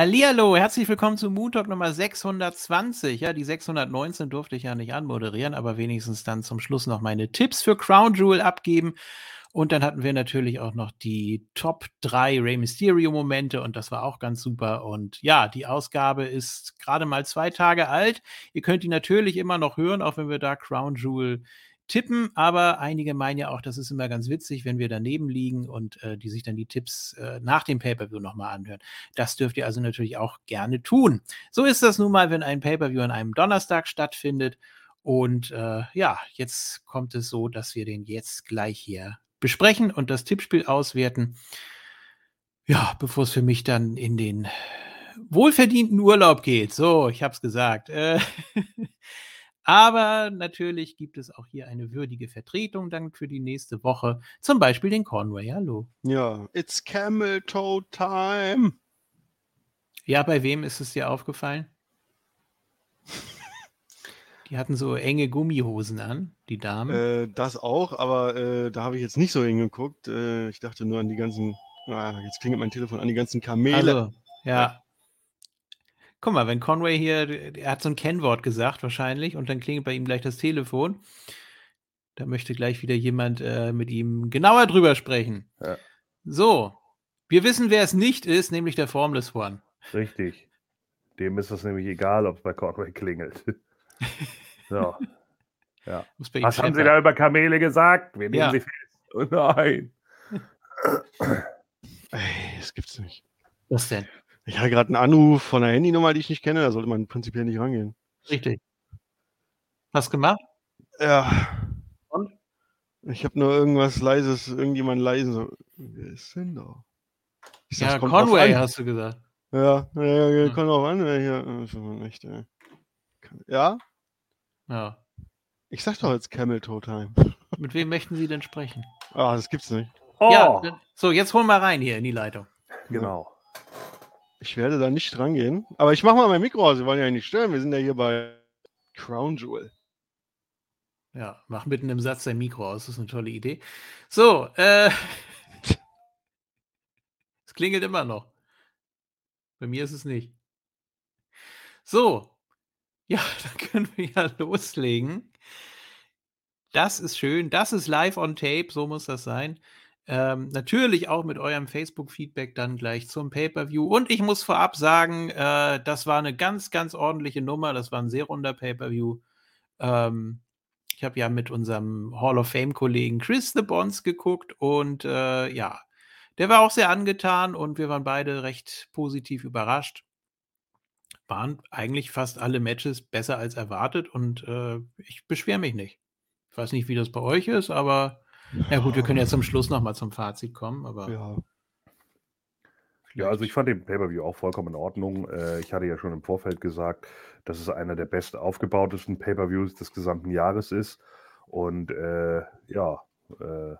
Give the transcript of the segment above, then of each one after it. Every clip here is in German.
Hallihallo, herzlich willkommen zu Moon Talk Nummer 620. Ja, die 619 durfte ich ja nicht anmoderieren, aber wenigstens dann zum Schluss noch meine Tipps für Crown Jewel abgeben. Und dann hatten wir natürlich auch noch die Top 3 Rey Mysterio Momente und das war auch ganz super. Und ja, die Ausgabe ist gerade mal zwei Tage alt. Ihr könnt die natürlich immer noch hören, auch wenn wir da Crown Jewel tippen, aber einige meinen ja auch, das ist immer ganz witzig, wenn wir daneben liegen und äh, die sich dann die Tipps äh, nach dem Pay-Per-View nochmal anhören. Das dürft ihr also natürlich auch gerne tun. So ist das nun mal, wenn ein Pay-Per-View an einem Donnerstag stattfindet. Und äh, ja, jetzt kommt es so, dass wir den jetzt gleich hier besprechen und das Tippspiel auswerten. Ja, bevor es für mich dann in den wohlverdienten Urlaub geht. So, ich habe es gesagt. Äh, Aber natürlich gibt es auch hier eine würdige Vertretung dann für die nächste Woche. Zum Beispiel den Conway. Hallo. Ja, it's Camel Toe Time. Ja, bei wem ist es dir aufgefallen? Die hatten so enge Gummihosen an, die Damen. Äh, das auch, aber äh, da habe ich jetzt nicht so hingeguckt. Äh, ich dachte nur an die ganzen, ah, jetzt klingelt mein Telefon, an die ganzen Kamele. Also, ja. Guck mal, wenn Conway hier, er hat so ein Kennwort gesagt wahrscheinlich und dann klingelt bei ihm gleich das Telefon. Da möchte gleich wieder jemand äh, mit ihm genauer drüber sprechen. Ja. So, wir wissen, wer es nicht ist, nämlich der Formless One. Richtig. Dem ist es nämlich egal, ob es bei Conway klingelt. so. Ja. Was haben Sie da über Kamele gesagt? Wir nehmen ja. sie fest. Oh nein. Ey, das gibt's nicht. Was denn? Ich hatte gerade einen Anruf von einer Handynummer, die ich nicht kenne, da sollte man prinzipiell nicht rangehen. Richtig. Hast gemacht? Ja. Und? Ich habe nur irgendwas leises, irgendjemand leisen. So, wer ist denn da? Ich sag, ja, Conway hast du gesagt. Ja, ja, ja hm. kommt auch an, wer hier. Echt, ey. Ja? Ja. Ich sag doch jetzt Camel Toe Time. Mit wem möchten Sie denn sprechen? Ah, das gibt's nicht. Oh. Ja, so, jetzt holen wir rein hier in die Leitung. Genau. Ich werde da nicht rangehen. Aber ich mache mal mein Mikro aus. Wir wollen ja nicht stören. Wir sind ja hier bei Crown Jewel. Ja, mach mitten im Satz dein Mikro aus. Das ist eine tolle Idee. So, äh. es klingelt immer noch. Bei mir ist es nicht. So. Ja, dann können wir ja loslegen. Das ist schön. Das ist live on tape. So muss das sein. Ähm, natürlich auch mit eurem Facebook-Feedback dann gleich zum Pay-Per-View. Und ich muss vorab sagen, äh, das war eine ganz, ganz ordentliche Nummer. Das war ein sehr runder Pay-Per-View. Ähm, ich habe ja mit unserem Hall of Fame-Kollegen Chris The Bonds geguckt und äh, ja, der war auch sehr angetan und wir waren beide recht positiv überrascht. Waren eigentlich fast alle Matches besser als erwartet und äh, ich beschwere mich nicht. Ich weiß nicht, wie das bei euch ist, aber ja gut, wir können ja zum Schluss nochmal zum Fazit kommen, aber. Ja. Ja, also ich fand den Pay-Per-View auch vollkommen in Ordnung. Äh, ich hatte ja schon im Vorfeld gesagt, dass es einer der best aufgebautesten Pay-Per-Views des gesamten Jahres ist. Und äh, ja, äh,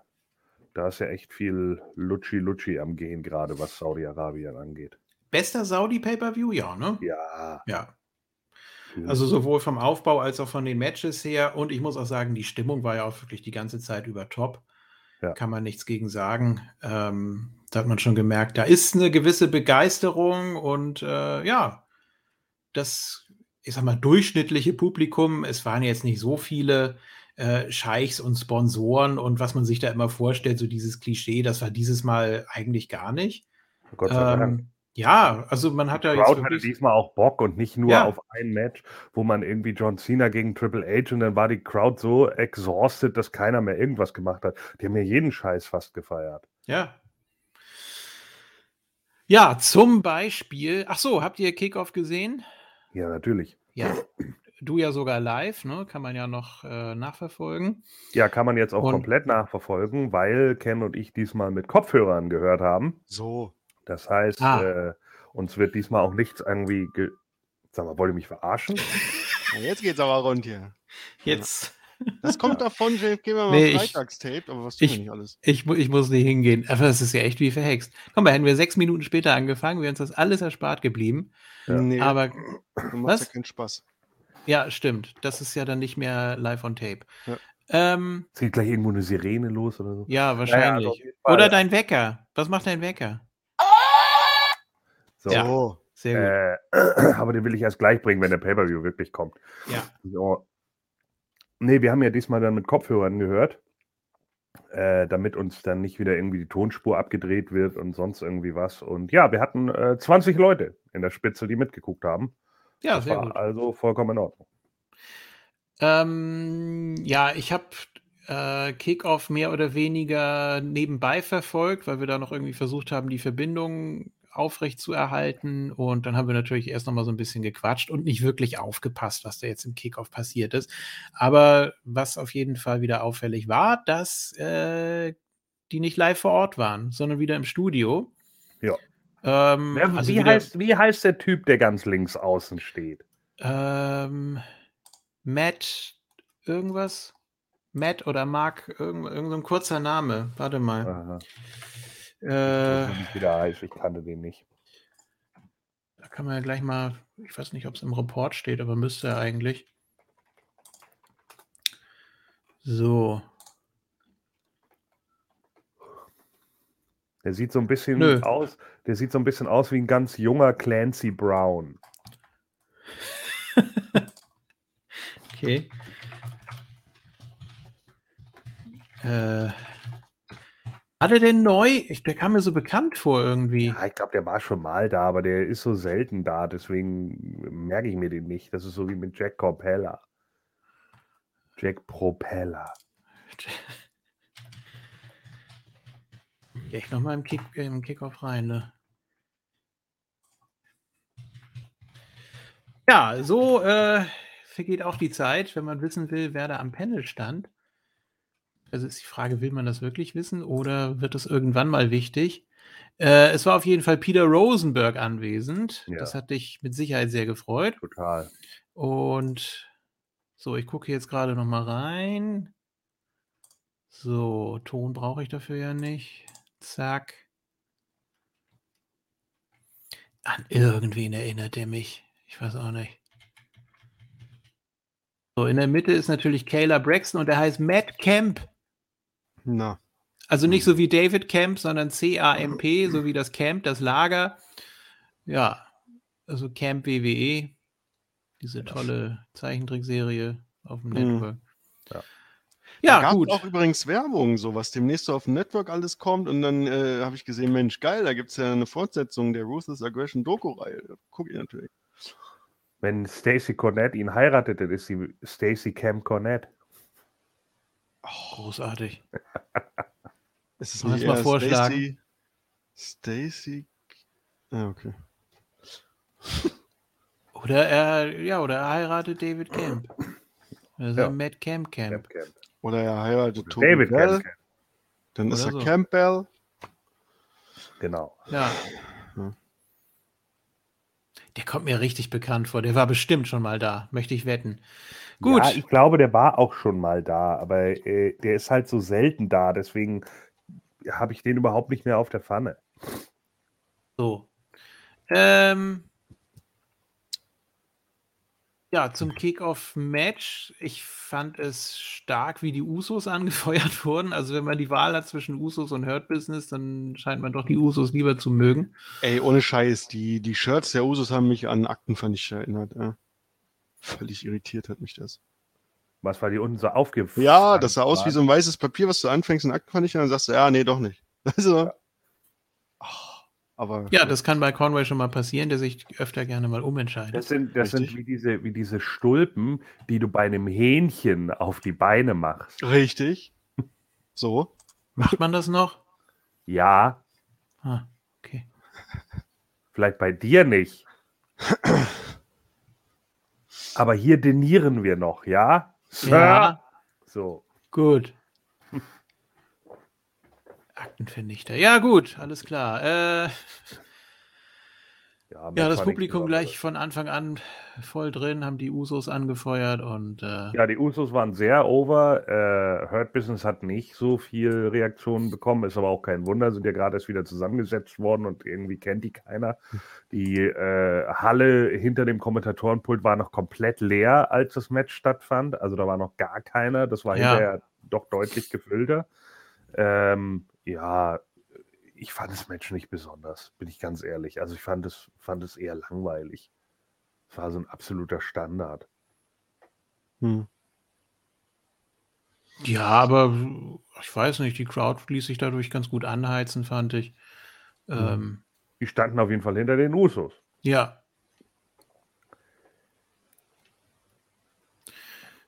da ist ja echt viel Lutschi-Lutschi am Gehen, gerade was Saudi-Arabien angeht. Bester Saudi-Pay-Per-View, ja, ne? Ja. Ja. Also sowohl vom Aufbau als auch von den Matches her. Und ich muss auch sagen, die Stimmung war ja auch wirklich die ganze Zeit über top. Ja. Kann man nichts gegen sagen. Ähm, da hat man schon gemerkt, da ist eine gewisse Begeisterung und äh, ja, das, ich sag mal, durchschnittliche Publikum, es waren jetzt nicht so viele äh, Scheichs und Sponsoren und was man sich da immer vorstellt, so dieses Klischee, das war dieses Mal eigentlich gar nicht. Gott sei ähm, Dank. Ja, also man hat ja jetzt Crowd hatte diesmal auch Bock und nicht nur ja. auf ein Match, wo man irgendwie John Cena gegen Triple H und dann war die Crowd so exhausted, dass keiner mehr irgendwas gemacht hat. Die haben ja jeden Scheiß fast gefeiert. Ja. Ja, zum Beispiel, ach so, habt ihr Kickoff gesehen? Ja, natürlich. Ja, du ja sogar live, ne? Kann man ja noch äh, nachverfolgen. Ja, kann man jetzt auch und komplett nachverfolgen, weil Ken und ich diesmal mit Kopfhörern gehört haben. So. Das heißt, ah. äh, uns wird diesmal auch nichts irgendwie. Sag mal, wollt ihr mich verarschen? Jetzt geht's aber rund hier. Jetzt. Das kommt ja. davon, gehen wir mal nee, Freitagstape, aber was tun ich, wir nicht alles? Ich, ich muss nicht hingehen. Aber das ist ja echt wie verhext. Komm mal, hätten wir sechs Minuten später angefangen, wäre uns das alles erspart geblieben. Ja. Nee, aber du machst was? ja keinen Spaß. Ja, stimmt. Das ist ja dann nicht mehr live on tape. Ja. Ähm, es geht gleich irgendwo eine Sirene los oder so. Ja, wahrscheinlich. Naja, oder dein Wecker. Was macht dein Wecker? So. Ja. Sehr gut. Äh, aber den will ich erst gleich bringen, wenn der Pay-Per-View wirklich kommt. Ja. So. Nee, wir haben ja diesmal dann mit Kopfhörern gehört, äh, damit uns dann nicht wieder irgendwie die Tonspur abgedreht wird und sonst irgendwie was. Und ja, wir hatten äh, 20 Leute in der Spitze, die mitgeguckt haben. Ja, das sehr war gut. also vollkommen in Ordnung. Ähm, ja, ich habe äh, Kickoff mehr oder weniger nebenbei verfolgt, weil wir da noch irgendwie versucht haben, die Verbindung aufrecht zu erhalten. Und dann haben wir natürlich erst noch mal so ein bisschen gequatscht und nicht wirklich aufgepasst, was da jetzt im Kickoff passiert ist. Aber was auf jeden Fall wieder auffällig war, dass äh, die nicht live vor Ort waren, sondern wieder im Studio. Ja. Ähm, Wer, also wie, heißt, wie heißt der Typ, der ganz links außen steht? ähm, Matt irgendwas? Matt oder Mark, irgend, irgend so kurzer Name. Warte mal. Aha. Äh, Ich weiß nicht, wie der heißt. Ich kannte den nicht. da kann man ja gleich mal, ich weiß nicht, ob es im Report steht, aber müsste er eigentlich. So. Der sieht so ein bisschen Nö. aus, der sieht so ein bisschen aus wie ein ganz junger Clancy Brown. Okay. Äh, hat er denn neu? Ich, der kam mir so bekannt vor irgendwie. Ja, ich glaube, der war schon mal da, aber der ist so selten da, deswegen merke ich mir den nicht. Das ist so wie mit Jack Propeller. Jack Propeller. Geh ich nochmal im, Kick, im Kickoff rein, ne? Ja, so äh, vergeht auch die Zeit, wenn man wissen will, wer da am Panel stand. Also ist die Frage, will man das wirklich wissen oder wird es irgendwann mal wichtig? Äh, es war auf jeden Fall Peter Rosenberg anwesend. Ja. Das hat dich mit Sicherheit sehr gefreut. Total. Und so, ich gucke jetzt gerade noch mal rein. So, Ton brauche ich dafür ja nicht. Zack. An irgendwen erinnert er mich. Ich weiß auch nicht. So, in der Mitte ist natürlich Kayla Braxton und der heißt Matt Camp. Na, Also nicht so wie David Camp, sondern C-A-M-P, so wie das Camp, das Lager. Ja, also Camp WWE, diese tolle Zeichentrickserie auf dem Mhm. Network. Ja. Ja, gab gut. auch übrigens Werbung, so was demnächst so auf dem Network alles kommt. Und dann äh, habe ich gesehen, Mensch, geil, da gibt es ja eine Fortsetzung der Ruthless Aggression Doku-Reihe. Gucke ich natürlich. Wenn Stacy Cornett ihn heiratet, dann ist sie Stacy Cam Cornett. Großartig. Ist es Lass nicht mal vorschlagen. Stacy? Stacy? Ah, okay. Oder er, ja, oder er heiratet David Camp. Ist Ja. Matt Camp Camp. Camp Camp. Oder er heiratet Oder Toby David Bell. Camp Camp. Dann ist Oder er so. Campbell. Genau. Ja. Ja. Der kommt mir richtig bekannt vor. Der war bestimmt schon mal da, möchte ich wetten. Gut. Ja, ich glaube, der war auch schon mal da, aber äh, der ist halt so selten da, deswegen habe ich den überhaupt nicht mehr auf der Pfanne. So. Ähm, ja, zum Kick-Off-Match. Ich fand es stark, wie die Usos angefeuert wurden. Also, wenn man die Wahl hat zwischen Usos und Hurt Business, dann scheint man doch die Usos lieber zu mögen. Ey, ohne Scheiß, die, die Shirts der Usos haben mich an Akten, fand ich, erinnert. Ja. Völlig irritiert hat mich das. Was war die unten so aufgefallen? Ja, das sah aus wie so ein weißes Papier, was du anfängst in Akten, fand ich, und dann sagst du, ja, nee, doch nicht. Also, ach, aber Ja, das kann bei Conway schon mal passieren, der sich öfter gerne mal umentscheidet. Das sind, das sind wie, diese, wie diese Stulpen, die du bei einem Hähnchen auf die Beine machst. richtig. So. Macht man das noch? Ja, Ah, okay. vielleicht bei dir nicht. Aber hier denieren wir noch, ja? Sir? Ja, So. gut. Aktenvernichter. Ja, gut, alles klar. Äh, Ja, ja, das Publikum gleich von Anfang an voll drin, haben die Usos angefeuert und äh, Ja, die Usos waren sehr over. Äh, Hurt Business hat nicht so viel Reaktionen bekommen, ist aber auch kein Wunder, sind ja gerade erst wieder zusammengesetzt worden und irgendwie kennt die keiner. Die äh, Halle hinter dem Kommentatorenpult war noch komplett leer, als das Match stattfand. Also da war noch gar keiner. Das war Ja. hinterher doch deutlich gefüllter. Ähm, ja, ich fand das Match nicht besonders, bin ich ganz ehrlich. Also ich fand es, fand es eher langweilig. Es war so ein absoluter Standard. Hm. Ja, aber ich weiß nicht, die Crowd ließ sich dadurch ganz gut anheizen, fand ich. Hm. Ähm, die standen auf jeden Fall hinter den Usos. Ja.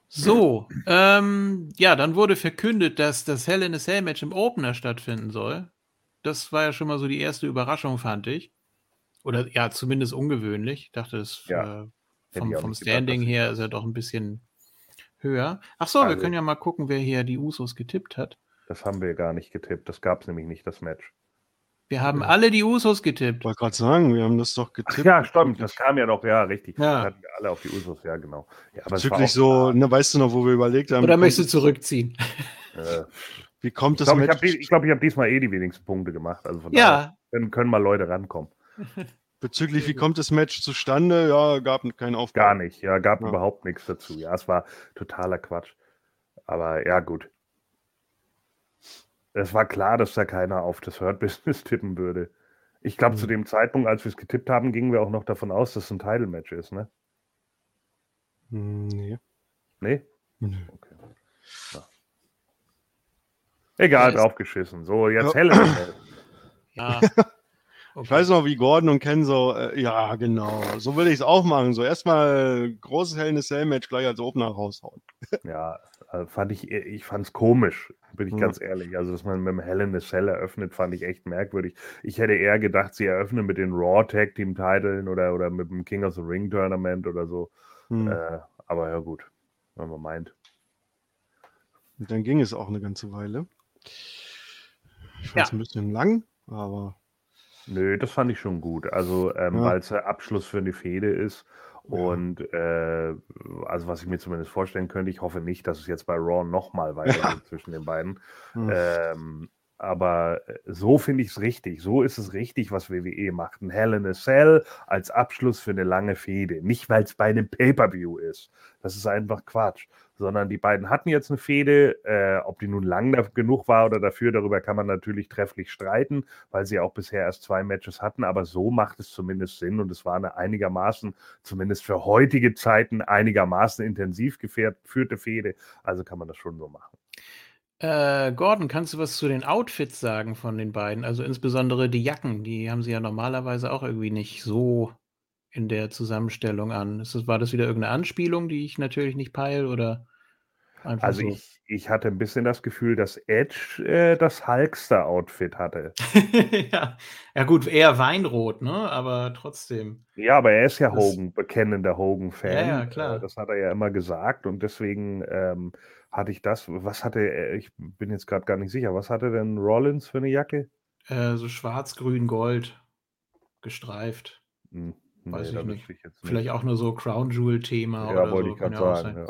So, ähm, ja, dann wurde verkündet, dass das Hell in a Cell Match im Opener stattfinden soll. Das war ja schon mal so die erste Überraschung, fand ich. Oder ja, zumindest ungewöhnlich. Ich dachte, das ja. äh, vom, vom Standing gedacht, her ist er doch ein bisschen höher. Ach so, also, wir können ja mal gucken, wer hier die Usos getippt hat. Das haben wir gar nicht getippt. Das gab es nämlich nicht, das Match. Wir haben alle die Usos getippt. Ich wollte gerade sagen, wir haben das doch getippt. Ach ja, stimmt, das kam ja noch, ja, richtig. Ja. hatten wir alle auf die Usos, ja, genau. Ja, aber Bezüglich so, ne, weißt du noch, wo wir überlegt haben. Oder möchtest du zurückziehen? Äh, wie kommt das Ich glaube, ich habe glaub, hab diesmal eh die wenigsten Punkte gemacht. Also von ja. daher können, mal Leute rankommen. Bezüglich, wie kommt das Match zustande? Ja, gab keinen Aufbau. Gar nicht, ja, gab ja. überhaupt nichts dazu. Ja, es war totaler Quatsch. Aber ja, gut. Es war klar, dass da keiner auf das Hurt-Business tippen würde. Ich glaube, mhm. zu dem Zeitpunkt, als wir es getippt haben, gingen wir auch noch davon aus, dass es ein Title-Match ist, ne? Hm, nee. Nee? Nee. Okay. Ja. Egal, draufgeschissen. So, jetzt ja. helle. ja. Okay. Ich weiß noch, wie Gordon und Ken so, äh, ja, genau, so würde ich es auch machen. So erstmal großes Hell in a Cell Match gleich als Opener raushauen. ja, also fand ich, ich fand es komisch, bin ich mhm. ganz ehrlich. Also, dass man mit dem Hell in a Cell eröffnet, fand ich echt merkwürdig. Ich hätte eher gedacht, sie eröffnen mit den Raw Tag Team Titeln oder, oder mit dem King of the Ring Tournament oder so. Mhm. Äh, aber ja, gut, wenn man meint. Und dann ging es auch eine ganze Weile. Ich fand es ja. ein bisschen lang, aber. Nö, das fand ich schon gut. Also, ähm, ja. weil es der Abschluss für eine Fehde ist und äh, also was ich mir zumindest vorstellen könnte, ich hoffe nicht, dass es jetzt bei Raw nochmal weitergeht zwischen den beiden. Mhm. Ähm, aber äh, so finde ich es richtig. So ist es richtig, was WWE macht. Ein Hell in a Cell als Abschluss für eine lange Fehde. Nicht, weil es bei einem Pay-Per-View ist. Das ist einfach Quatsch sondern die beiden hatten jetzt eine Fehde. Äh, ob die nun lang genug war oder dafür, darüber kann man natürlich trefflich streiten, weil sie auch bisher erst zwei Matches hatten. Aber so macht es zumindest Sinn und es war eine einigermaßen, zumindest für heutige Zeiten, einigermaßen intensiv geführte Fehde. Also kann man das schon so machen. Äh, Gordon, kannst du was zu den Outfits sagen von den beiden? Also insbesondere die Jacken, die haben sie ja normalerweise auch irgendwie nicht so in der Zusammenstellung an. Ist das, war das wieder irgendeine Anspielung, die ich natürlich nicht peile oder? Einfach also so. ich, ich hatte ein bisschen das Gefühl, dass Edge äh, das Hulkster-Outfit hatte. ja. ja, gut, eher Weinrot, ne? Aber trotzdem. Ja, aber er ist ja Hogan, bekennender Hogan-Fan. Ja, ja, klar. Äh, das hat er ja immer gesagt und deswegen ähm, hatte ich das. Was hatte er? Ich bin jetzt gerade gar nicht sicher. Was hatte denn Rollins für eine Jacke? Äh, so schwarz, grün, gold gestreift. Hm. Weiß nee, ich nicht. Ich Vielleicht auch nur so Crown Jewel-Thema. Ja, wollte so. ich gerade sagen. Ja.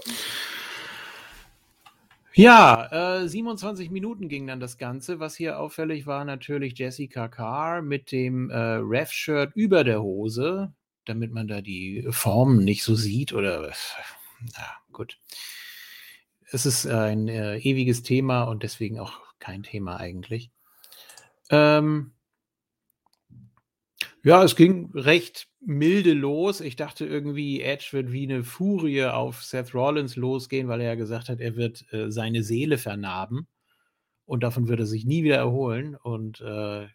Ja, äh, 27 Minuten ging dann das Ganze. Was hier auffällig war, natürlich Jessica Carr mit dem äh, Ref-Shirt über der Hose, damit man da die Formen nicht so sieht oder na gut. Es ist ein äh, ewiges Thema und deswegen auch kein Thema eigentlich. Ähm, ja, es ging recht milde los. Ich dachte irgendwie, Edge wird wie eine Furie auf Seth Rollins losgehen, weil er ja gesagt hat, er wird äh, seine Seele vernarben und davon wird er sich nie wieder erholen. Und äh,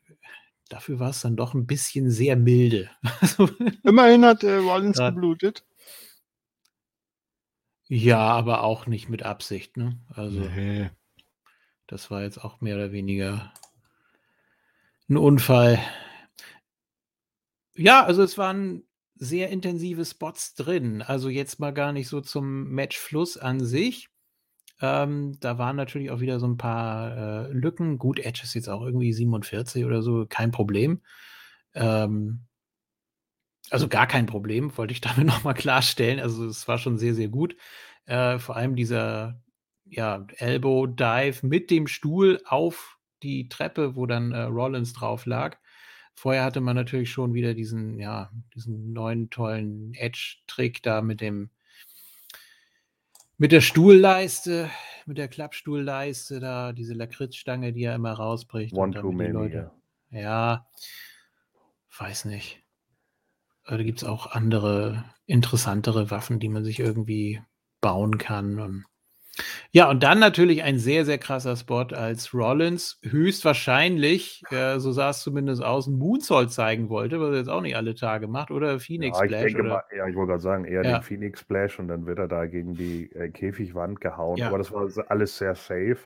dafür war es dann doch ein bisschen sehr milde. Immerhin hat äh, Rollins ja. geblutet. Ja, aber auch nicht mit Absicht, ne? Also, nee. das war jetzt auch mehr oder weniger ein Unfall. Ja, also es waren sehr intensive Spots drin. Also jetzt mal gar nicht so zum Matchfluss an sich. Ähm, da waren natürlich auch wieder so ein paar äh, Lücken. Gut, Edge ist jetzt auch irgendwie 47 oder so, kein Problem. Ähm, also gar kein Problem, wollte ich damit nochmal klarstellen. Also es war schon sehr, sehr gut. Äh, vor allem dieser ja, Elbow Dive mit dem Stuhl auf die Treppe, wo dann äh, Rollins drauf lag. Vorher hatte man natürlich schon wieder diesen, ja, diesen neuen tollen Edge-Trick da mit dem, mit der Stuhlleiste, mit der Klappstuhlleiste da, diese Lakritzstange, die er immer rausbricht. One Too Many. Leute, ja, weiß nicht. Da gibt es auch andere, interessantere Waffen, die man sich irgendwie bauen kann. Und ja, und dann natürlich ein sehr, sehr krasser Spot, als Rollins höchstwahrscheinlich, äh, so sah es zumindest aus, einen Moonsault zeigen wollte, was er jetzt auch nicht alle Tage macht, oder Phoenix Ja, ich Splash. denke mal, ja, ich wollte gerade sagen, eher Ja. den Phoenix Splash und dann wird er da gegen die äh, Käfigwand gehauen. Ja. Aber das war alles sehr safe.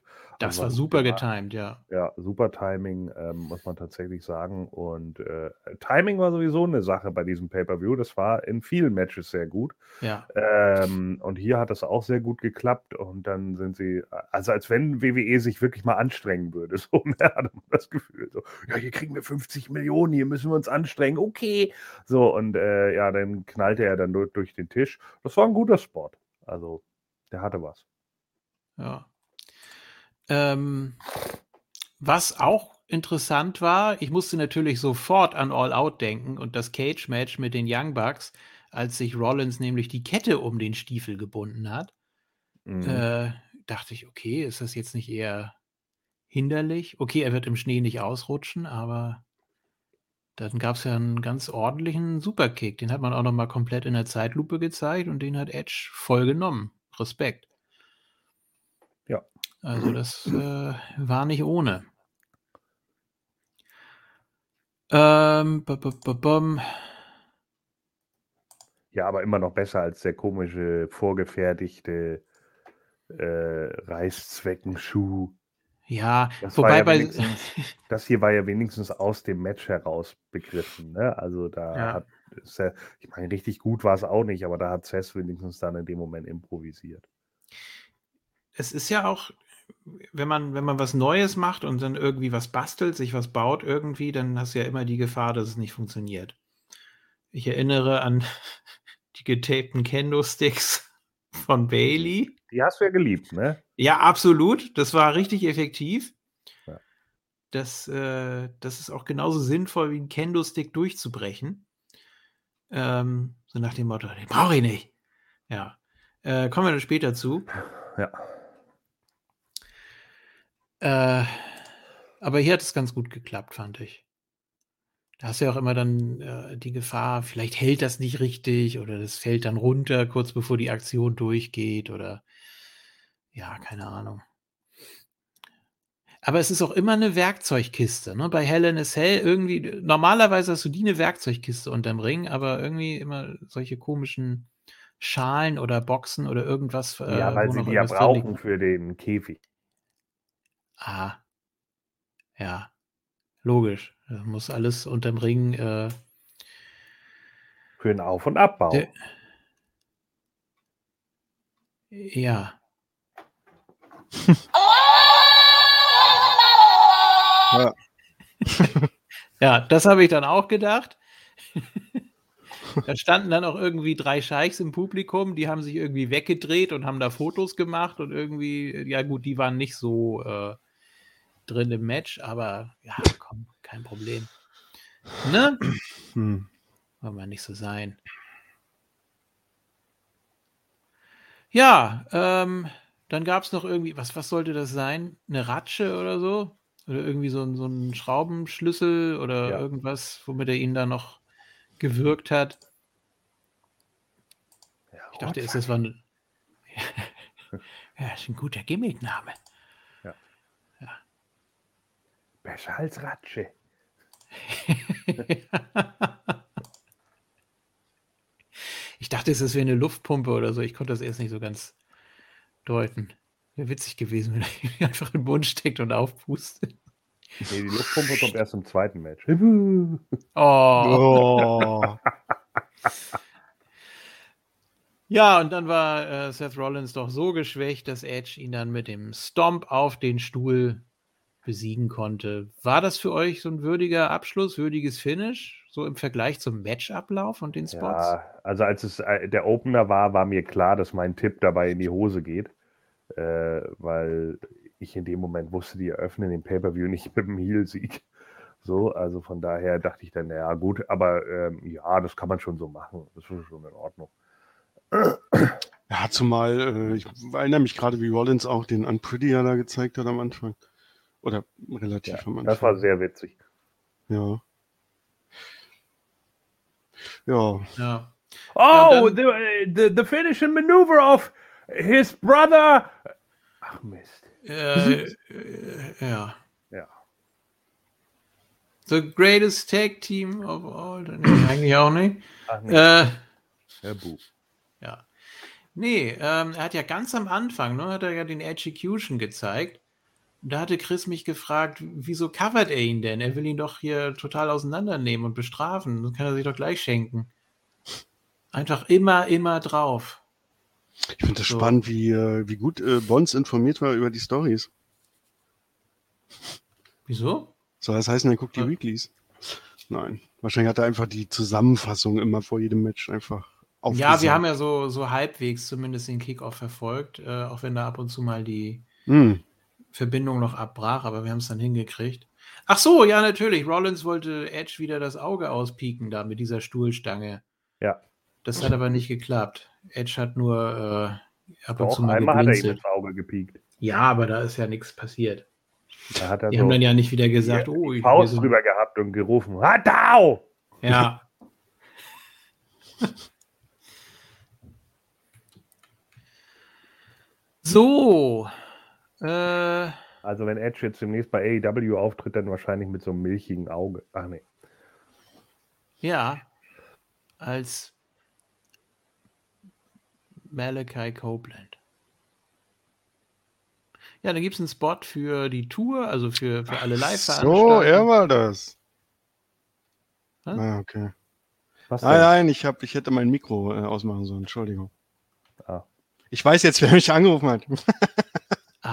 Das war super getimed, ja. Ja, super Timing, ähm, muss man tatsächlich sagen. Und äh, Timing war sowieso eine Sache bei diesem Pay-Per-View. Das war in vielen Matches sehr gut. Ja, Ähm, und hier hat das auch sehr gut geklappt. Und dann sind sie, also als wenn WWE sich wirklich mal anstrengen würde. So ne, hat man das Gefühl. So, ja, hier kriegen wir 50 Millionen, hier müssen wir uns anstrengen. Okay. So, und äh, ja, dann knallte er dann durch, durch den Tisch. Das war ein guter Spot. Also, der hatte was. ja. Ähm, was auch interessant war, ich musste natürlich sofort an All Out denken und das Cage-Match mit den Young Bucks, als sich Rollins nämlich die Kette um den Stiefel gebunden hat. Mhm. Äh, dachte ich, okay, ist das jetzt nicht eher hinderlich? Okay, er wird im Schnee nicht ausrutschen, aber dann gab es ja einen ganz ordentlichen Superkick. Den hat man auch noch mal komplett in der Zeitlupe gezeigt und den hat Edge voll genommen. Respekt. Ja. Also das äh, war nicht ohne. Ähm. Ja, aber immer noch besser als der komische, vorgefertigte äh, Reißzweckenschuh. ja, Das wobei ja bei Das hier war ja wenigstens aus dem Match heraus begriffen. Ne? Also da Ja. hat Seth, ich meine, richtig gut war es auch nicht, aber da hat Seth wenigstens dann in dem Moment improvisiert. es ist ja auch, wenn man, wenn man was Neues macht und dann irgendwie was bastelt, sich was baut irgendwie, dann hast du ja immer die Gefahr, dass es nicht funktioniert. Ich erinnere an die getapten Kendo-Sticks von Bailey. Die hast du ja geliebt, ne? Ja, absolut. Das war richtig effektiv. Ja. Das, äh, das ist auch genauso sinnvoll, wie ein Kendo-Stick durchzubrechen. Ähm, so nach dem Motto, den brauche ich nicht. Ja. Äh, kommen wir dann später zu. Ja. Äh, aber hier hat es ganz gut geklappt, fand ich. Da hast du ja auch immer dann äh, die Gefahr, vielleicht hält das nicht richtig oder das fällt dann runter, kurz bevor die Aktion durchgeht oder ja, keine Ahnung. Aber es ist auch immer eine Werkzeugkiste. Ne? Bei Hell in a Cell irgendwie, normalerweise hast du die eine Werkzeugkiste unterm Ring, aber irgendwie immer solche komischen Schalen oder Boxen oder irgendwas. äh, ja, weil sie die ja liegt. brauchen für den Käfig. Ah. Ja. Logisch. Das muss alles unterm Ring. Äh, Für den Auf- und Abbau. Der- ja. Ja. Ja, das habe ich dann auch gedacht. da standen dann auch irgendwie drei Scheichs im Publikum, die haben sich irgendwie weggedreht und haben da Fotos gemacht und irgendwie, ja gut, die waren nicht so äh, drin im Match, aber ja, komm, kein Problem. Ne? Hm. Wollen wir nicht so sein. Ja, ähm, dann gab es noch irgendwie, was, was sollte das sein? Eine Ratsche oder so? Oder irgendwie so, ein- so ein Schraubenschlüssel oder Ja. irgendwas, womit er ihn da noch gewirkt hat. Ja, Ich dachte, ist das war ein. ja, ist ein guter Gimmickname. Besser als Ratsche. ich dachte, es wäre eine Luftpumpe oder so. Ich konnte das erst nicht so ganz deuten. Wäre witzig gewesen, wenn er einfach in den Mund steckt und aufpustet. Nee, die Luftpumpe kommt erst im zweiten Match. Oh. Oh. Ja, und dann war äh, Seth Rollins doch so geschwächt, dass Edge ihn dann mit dem Stomp auf den Stuhl besiegen konnte. War das für euch so ein würdiger Abschluss, würdiges Finish, so im Vergleich zum Matchablauf und den Spots? Ja, also als es äh, der Opener war, war mir klar, dass mein Tipp dabei in die Hose geht, äh, weil ich in dem Moment wusste, die eröffnen den Pay-Per-View nicht mit dem Heel-Sieg. So, also von daher dachte ich dann, ja gut, aber ähm, ja, das kann man schon so machen. Das ist schon in Ordnung. Ja, zumal, äh, ich erinnere mich gerade, wie Rollins auch den Unprettier da gezeigt hat am Anfang. Oder relativ Ja, am Anfang. das war sehr witzig. Ja. Ja. Ja. Oh, dann- the, the, the finishing maneuver of his brother. Ach Mist. Äh, äh, ja. Ja. The greatest tag team of all. Nee, eigentlich auch nicht. Ach nee. Äh, Ja, buh. ja. Nee, ähm, er hat ja ganz am Anfang, ne, hat er ja den Execution gezeigt. Da hatte Chris mich gefragt, wieso covert er ihn denn? Er will ihn doch hier total auseinandernehmen und bestrafen. Das kann er sich doch gleich schenken. Einfach immer, immer drauf. Ich finde das So. spannend, wie, äh, wie gut äh, Bonds informiert war über die Stories. Wieso? So, das heißt, er guckt die Ja. Weeklies. Nein. Wahrscheinlich hat er einfach die Zusammenfassung immer vor jedem Match einfach Ja, aufgesaugt. wir haben ja so, so halbwegs zumindest den Kickoff verfolgt, äh, auch wenn da ab und zu mal die Hm. Verbindung noch abbrach, aber wir haben es dann hingekriegt. Ach so, ja, natürlich. Rollins wollte Edge wieder das Auge auspieken da mit dieser Stuhlstange. Ja. Das hat aber nicht geklappt. Edge hat nur äh, ab und Doch, zu mal einmal hat er ihm ins Auge gepiekt. Ja, aber da ist ja nichts passiert. Da hat er Die so haben dann ja nicht wieder gesagt, die oh, ich Faust sind- drüber gehabt und gerufen, Hadau! Ja. so. Äh, Also wenn Edge jetzt demnächst bei AEW auftritt, dann wahrscheinlich mit so einem milchigen Auge. Ach nee. ja. Als Malachi Copeland. Ja, dann gibt es einen Spot für die Tour, also für, für alle Live-Veranstaltungen. So, er war das. Was? Ah, okay. Was Nein, nein, ich, hab, ich hätte mein Mikro äh, ausmachen sollen. Entschuldigung. Ah. Ich weiß jetzt, wer mich angerufen hat.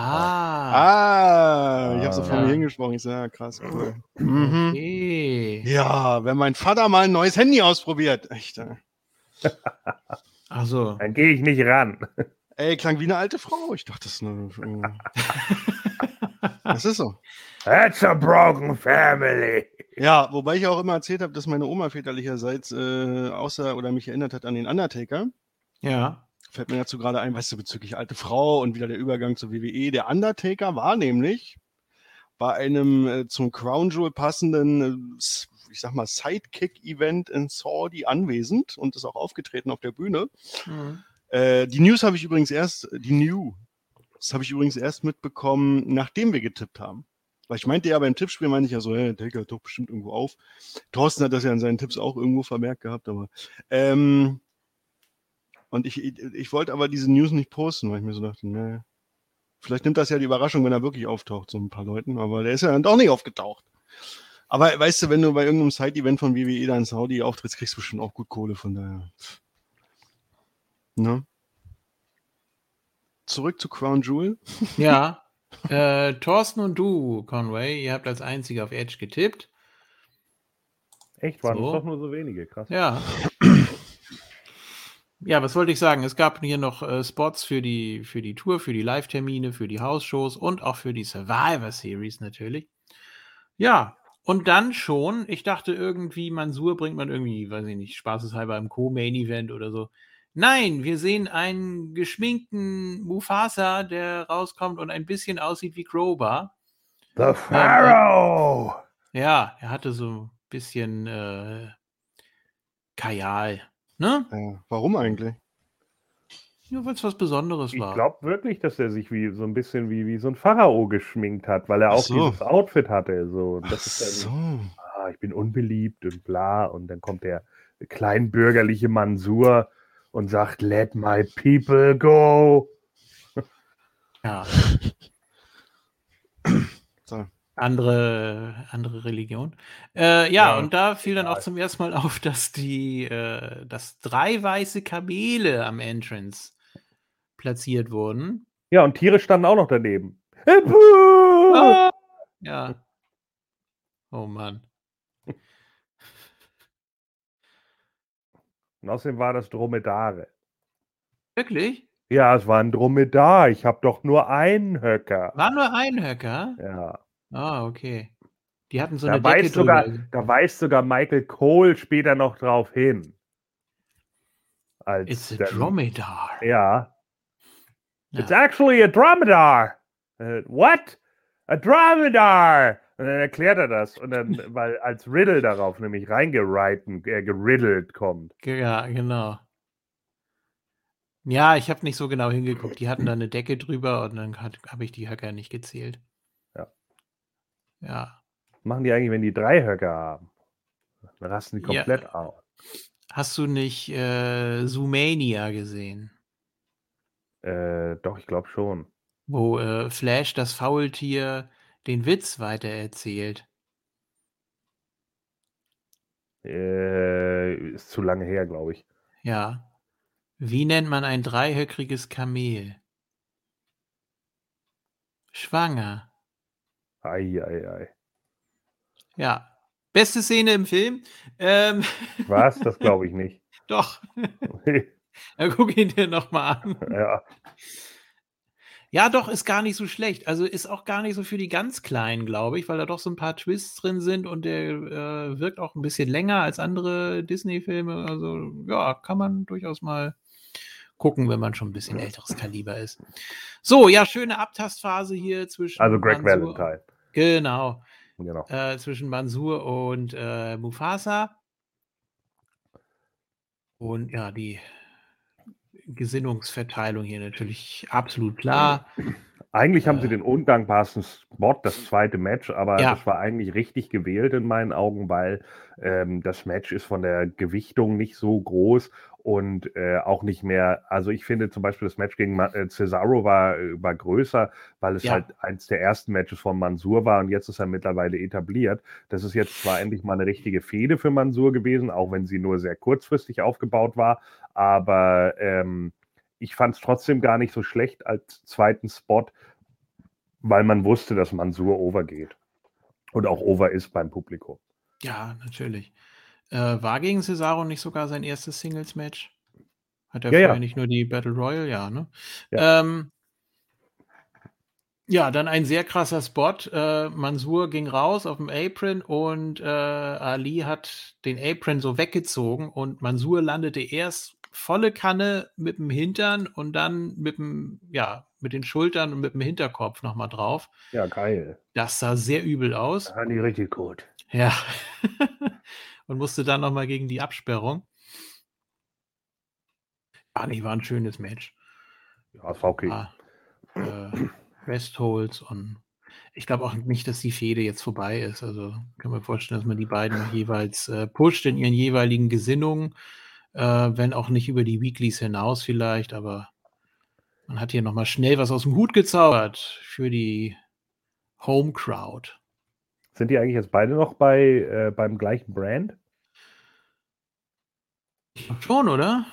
Ah, Ah, ich habe so Ah. vor mir hingesprochen. Ich sage, ja, krass, cool. Mhm. okay. Ja, wenn mein Vater mal ein neues Handy ausprobiert. Echt, äh. Ach so. Dann gehe ich nicht ran. Ey, klang wie eine alte Frau. Ich dachte, das ist eine. das ist so. That's a broken family. Ja, wobei ich auch immer erzählt habe, dass meine Oma väterlicherseits äh, außer oder mich erinnert hat an den Undertaker. Ja. Fällt mir dazu gerade ein, weißt du, bezüglich alte Frau und wieder der Übergang zur WWE. Der Undertaker war nämlich bei einem äh, zum Crown Jewel passenden, äh, ich sag mal, Sidekick-Event in Saudi anwesend und ist auch aufgetreten auf der Bühne. Mhm. Äh, die News habe ich übrigens erst, die New, das habe ich übrigens erst mitbekommen, nachdem wir getippt haben. Weil ich meinte ja beim Tippspiel, meinte ich ja so, hey, Taker taucht bestimmt irgendwo auf. Thorsten hat das ja in seinen Tipps auch irgendwo vermerkt gehabt, aber ähm, und ich, ich, wollte aber diese News nicht posten, weil ich mir so dachte, nee, vielleicht nimmt das ja die Überraschung, wenn er wirklich auftaucht, so ein paar Leuten, aber der ist ja dann doch nicht aufgetaucht. Aber weißt du, wenn du bei irgendeinem Side-Event von WWE da in Saudi auftrittst, kriegst du bestimmt auch gut Kohle, von daher. Ne? Zurück zu Crown Jewel. Ja. Äh, Thorsten und du, Conway, ihr habt als einziger auf Edge getippt. Echt, waren So. es doch nur so wenige, krass. Ja. Ja, was wollte ich sagen? Es gab hier noch äh, Spots für die, für die Tour, für die Live-Termine, für die House-Shows und auch für die Survivor Series natürlich. Ja, und dann schon, ich dachte irgendwie, Mansur bringt man irgendwie, weiß ich nicht, spaßeshalber im Co-Main-Event oder so. Nein, wir sehen einen geschminkten Mufasa, der rauskommt und ein bisschen aussieht wie Crowbar. The Pharaoh! Ja, er hatte so ein bisschen äh, Kajal. Ne? Äh, warum eigentlich? Nur weil es was Besonderes Ich war. glaube wirklich, dass er sich wie so ein bisschen wie, wie so ein Pharao geschminkt hat, weil er auch so. dieses Outfit hatte. So. Das Ach ist so. dann, ah, ich bin unbeliebt und bla. Und dann kommt der kleinbürgerliche Mansur und sagt, let my people go. Ja. So. Andere, andere Religion. Äh, ja, Ja, und da fiel dann auch egal. zum ersten Mal auf, dass die, äh, dass drei weiße Kamele am Entrance platziert wurden. Ja, und Tiere standen auch noch daneben. Ah! Ja. Oh Mann. Und außerdem war das Dromedare. Wirklich? Ja, es war ein Dromedar. Ich habe doch nur einen Höcker. War nur ein Höcker? Ja. Ah, okay. Die hatten so da, eine Decke weist sogar, drüber. da weist sogar Michael Cole später noch drauf hin. Als It's a Dromedar. Ja. Ja. It's actually a dromedar. Uh, what? A dromedar. Und dann erklärt er das. Und dann, weil als Riddle darauf nämlich reingeritten, äh, geriddelt kommt. Ja, genau. Ja, ich habe nicht so genau hingeguckt. Die hatten da eine Decke drüber und dann habe ich die Höcker nicht gezählt. Ja. Ja. Was machen die eigentlich, wenn die drei Höcker haben? Dann rasten die Ja. komplett aus. Hast du nicht äh, Zoomania gesehen? Äh, doch, ich glaube schon. Wo äh, Flash, das Faultier, den Witz weitererzählt. Äh, ist zu lange her, glaube ich. Ja. Wie nennt man ein dreihöckriges Kamel? Schwanger. Ei, ei, ei. Ja. Beste Szene im Film. Ähm, Was? Das glaube ich nicht. doch. Ja, guck ihn dir nochmal an. ja, Ja, doch, ist gar nicht so schlecht. Also ist auch gar nicht so für die ganz Kleinen, glaube ich, weil da doch so ein paar Twists drin sind und der äh, wirkt auch ein bisschen länger als andere Disney-Filme. Also ja, kann man durchaus mal gucken, wenn man schon ein bisschen älteres Kaliber ist. So, ja, schöne Abtastphase hier zwischen. also Greg Mansour- Valentine. Genau. Genau. Äh, zwischen Mansur und äh, Mufasa. Und ja, die Gesinnungsverteilung hier natürlich absolut klar. Eigentlich haben Äh. sie den undankbarsten Spot, das zweite Match, aber Ja. das war eigentlich richtig gewählt in meinen Augen, weil ähm, das Match ist von der Gewichtung nicht so groß und äh, auch nicht mehr, also ich finde zum Beispiel das Match gegen äh, Cesaro war, äh, war größer, weil es Ja. halt eins der ersten Matches von Mansur war und jetzt ist er mittlerweile etabliert. Das ist jetzt zwar endlich mal eine richtige Fehde für Mansur gewesen, auch wenn sie nur sehr kurzfristig aufgebaut war, aber ähm, ich fand es trotzdem gar nicht so schlecht als zweiten Spot, weil man wusste, dass Mansur over geht. Und auch over ist beim Publikum. Ja, natürlich. Äh, war gegen Cesaro nicht sogar sein erstes Singles-Match? Hat er Ja, ja. vorher nicht nur die Battle Royale? Ja, ne? Ja. Ähm, ja, dann ein sehr krasser Spot. Äh, Mansur ging raus auf dem Apron und äh, Ali hat den Apron so weggezogen und Mansur landete erst volle Kanne mit dem Hintern und dann mit dem, ja, mit den Schultern und mit dem Hinterkopf nochmal drauf. Ja, geil. Das sah sehr übel aus. Fand ich richtig gut. Ja. und musste dann nochmal gegen die Absperrung. Ah, nee, war ein schönes Match. Ja, das war okay. Ah, äh, Restholds und ich glaube auch nicht, dass die Fehde jetzt vorbei ist. Also kann man vorstellen, dass man die beiden noch jeweils äh, pusht in ihren jeweiligen Gesinnungen, äh, wenn auch nicht über die Weeklies hinaus vielleicht, aber man hat hier nochmal schnell was aus dem Hut gezaubert für die Home Crowd. Sind die eigentlich jetzt beide noch bei, äh, beim gleichen Brand? Schon, oder?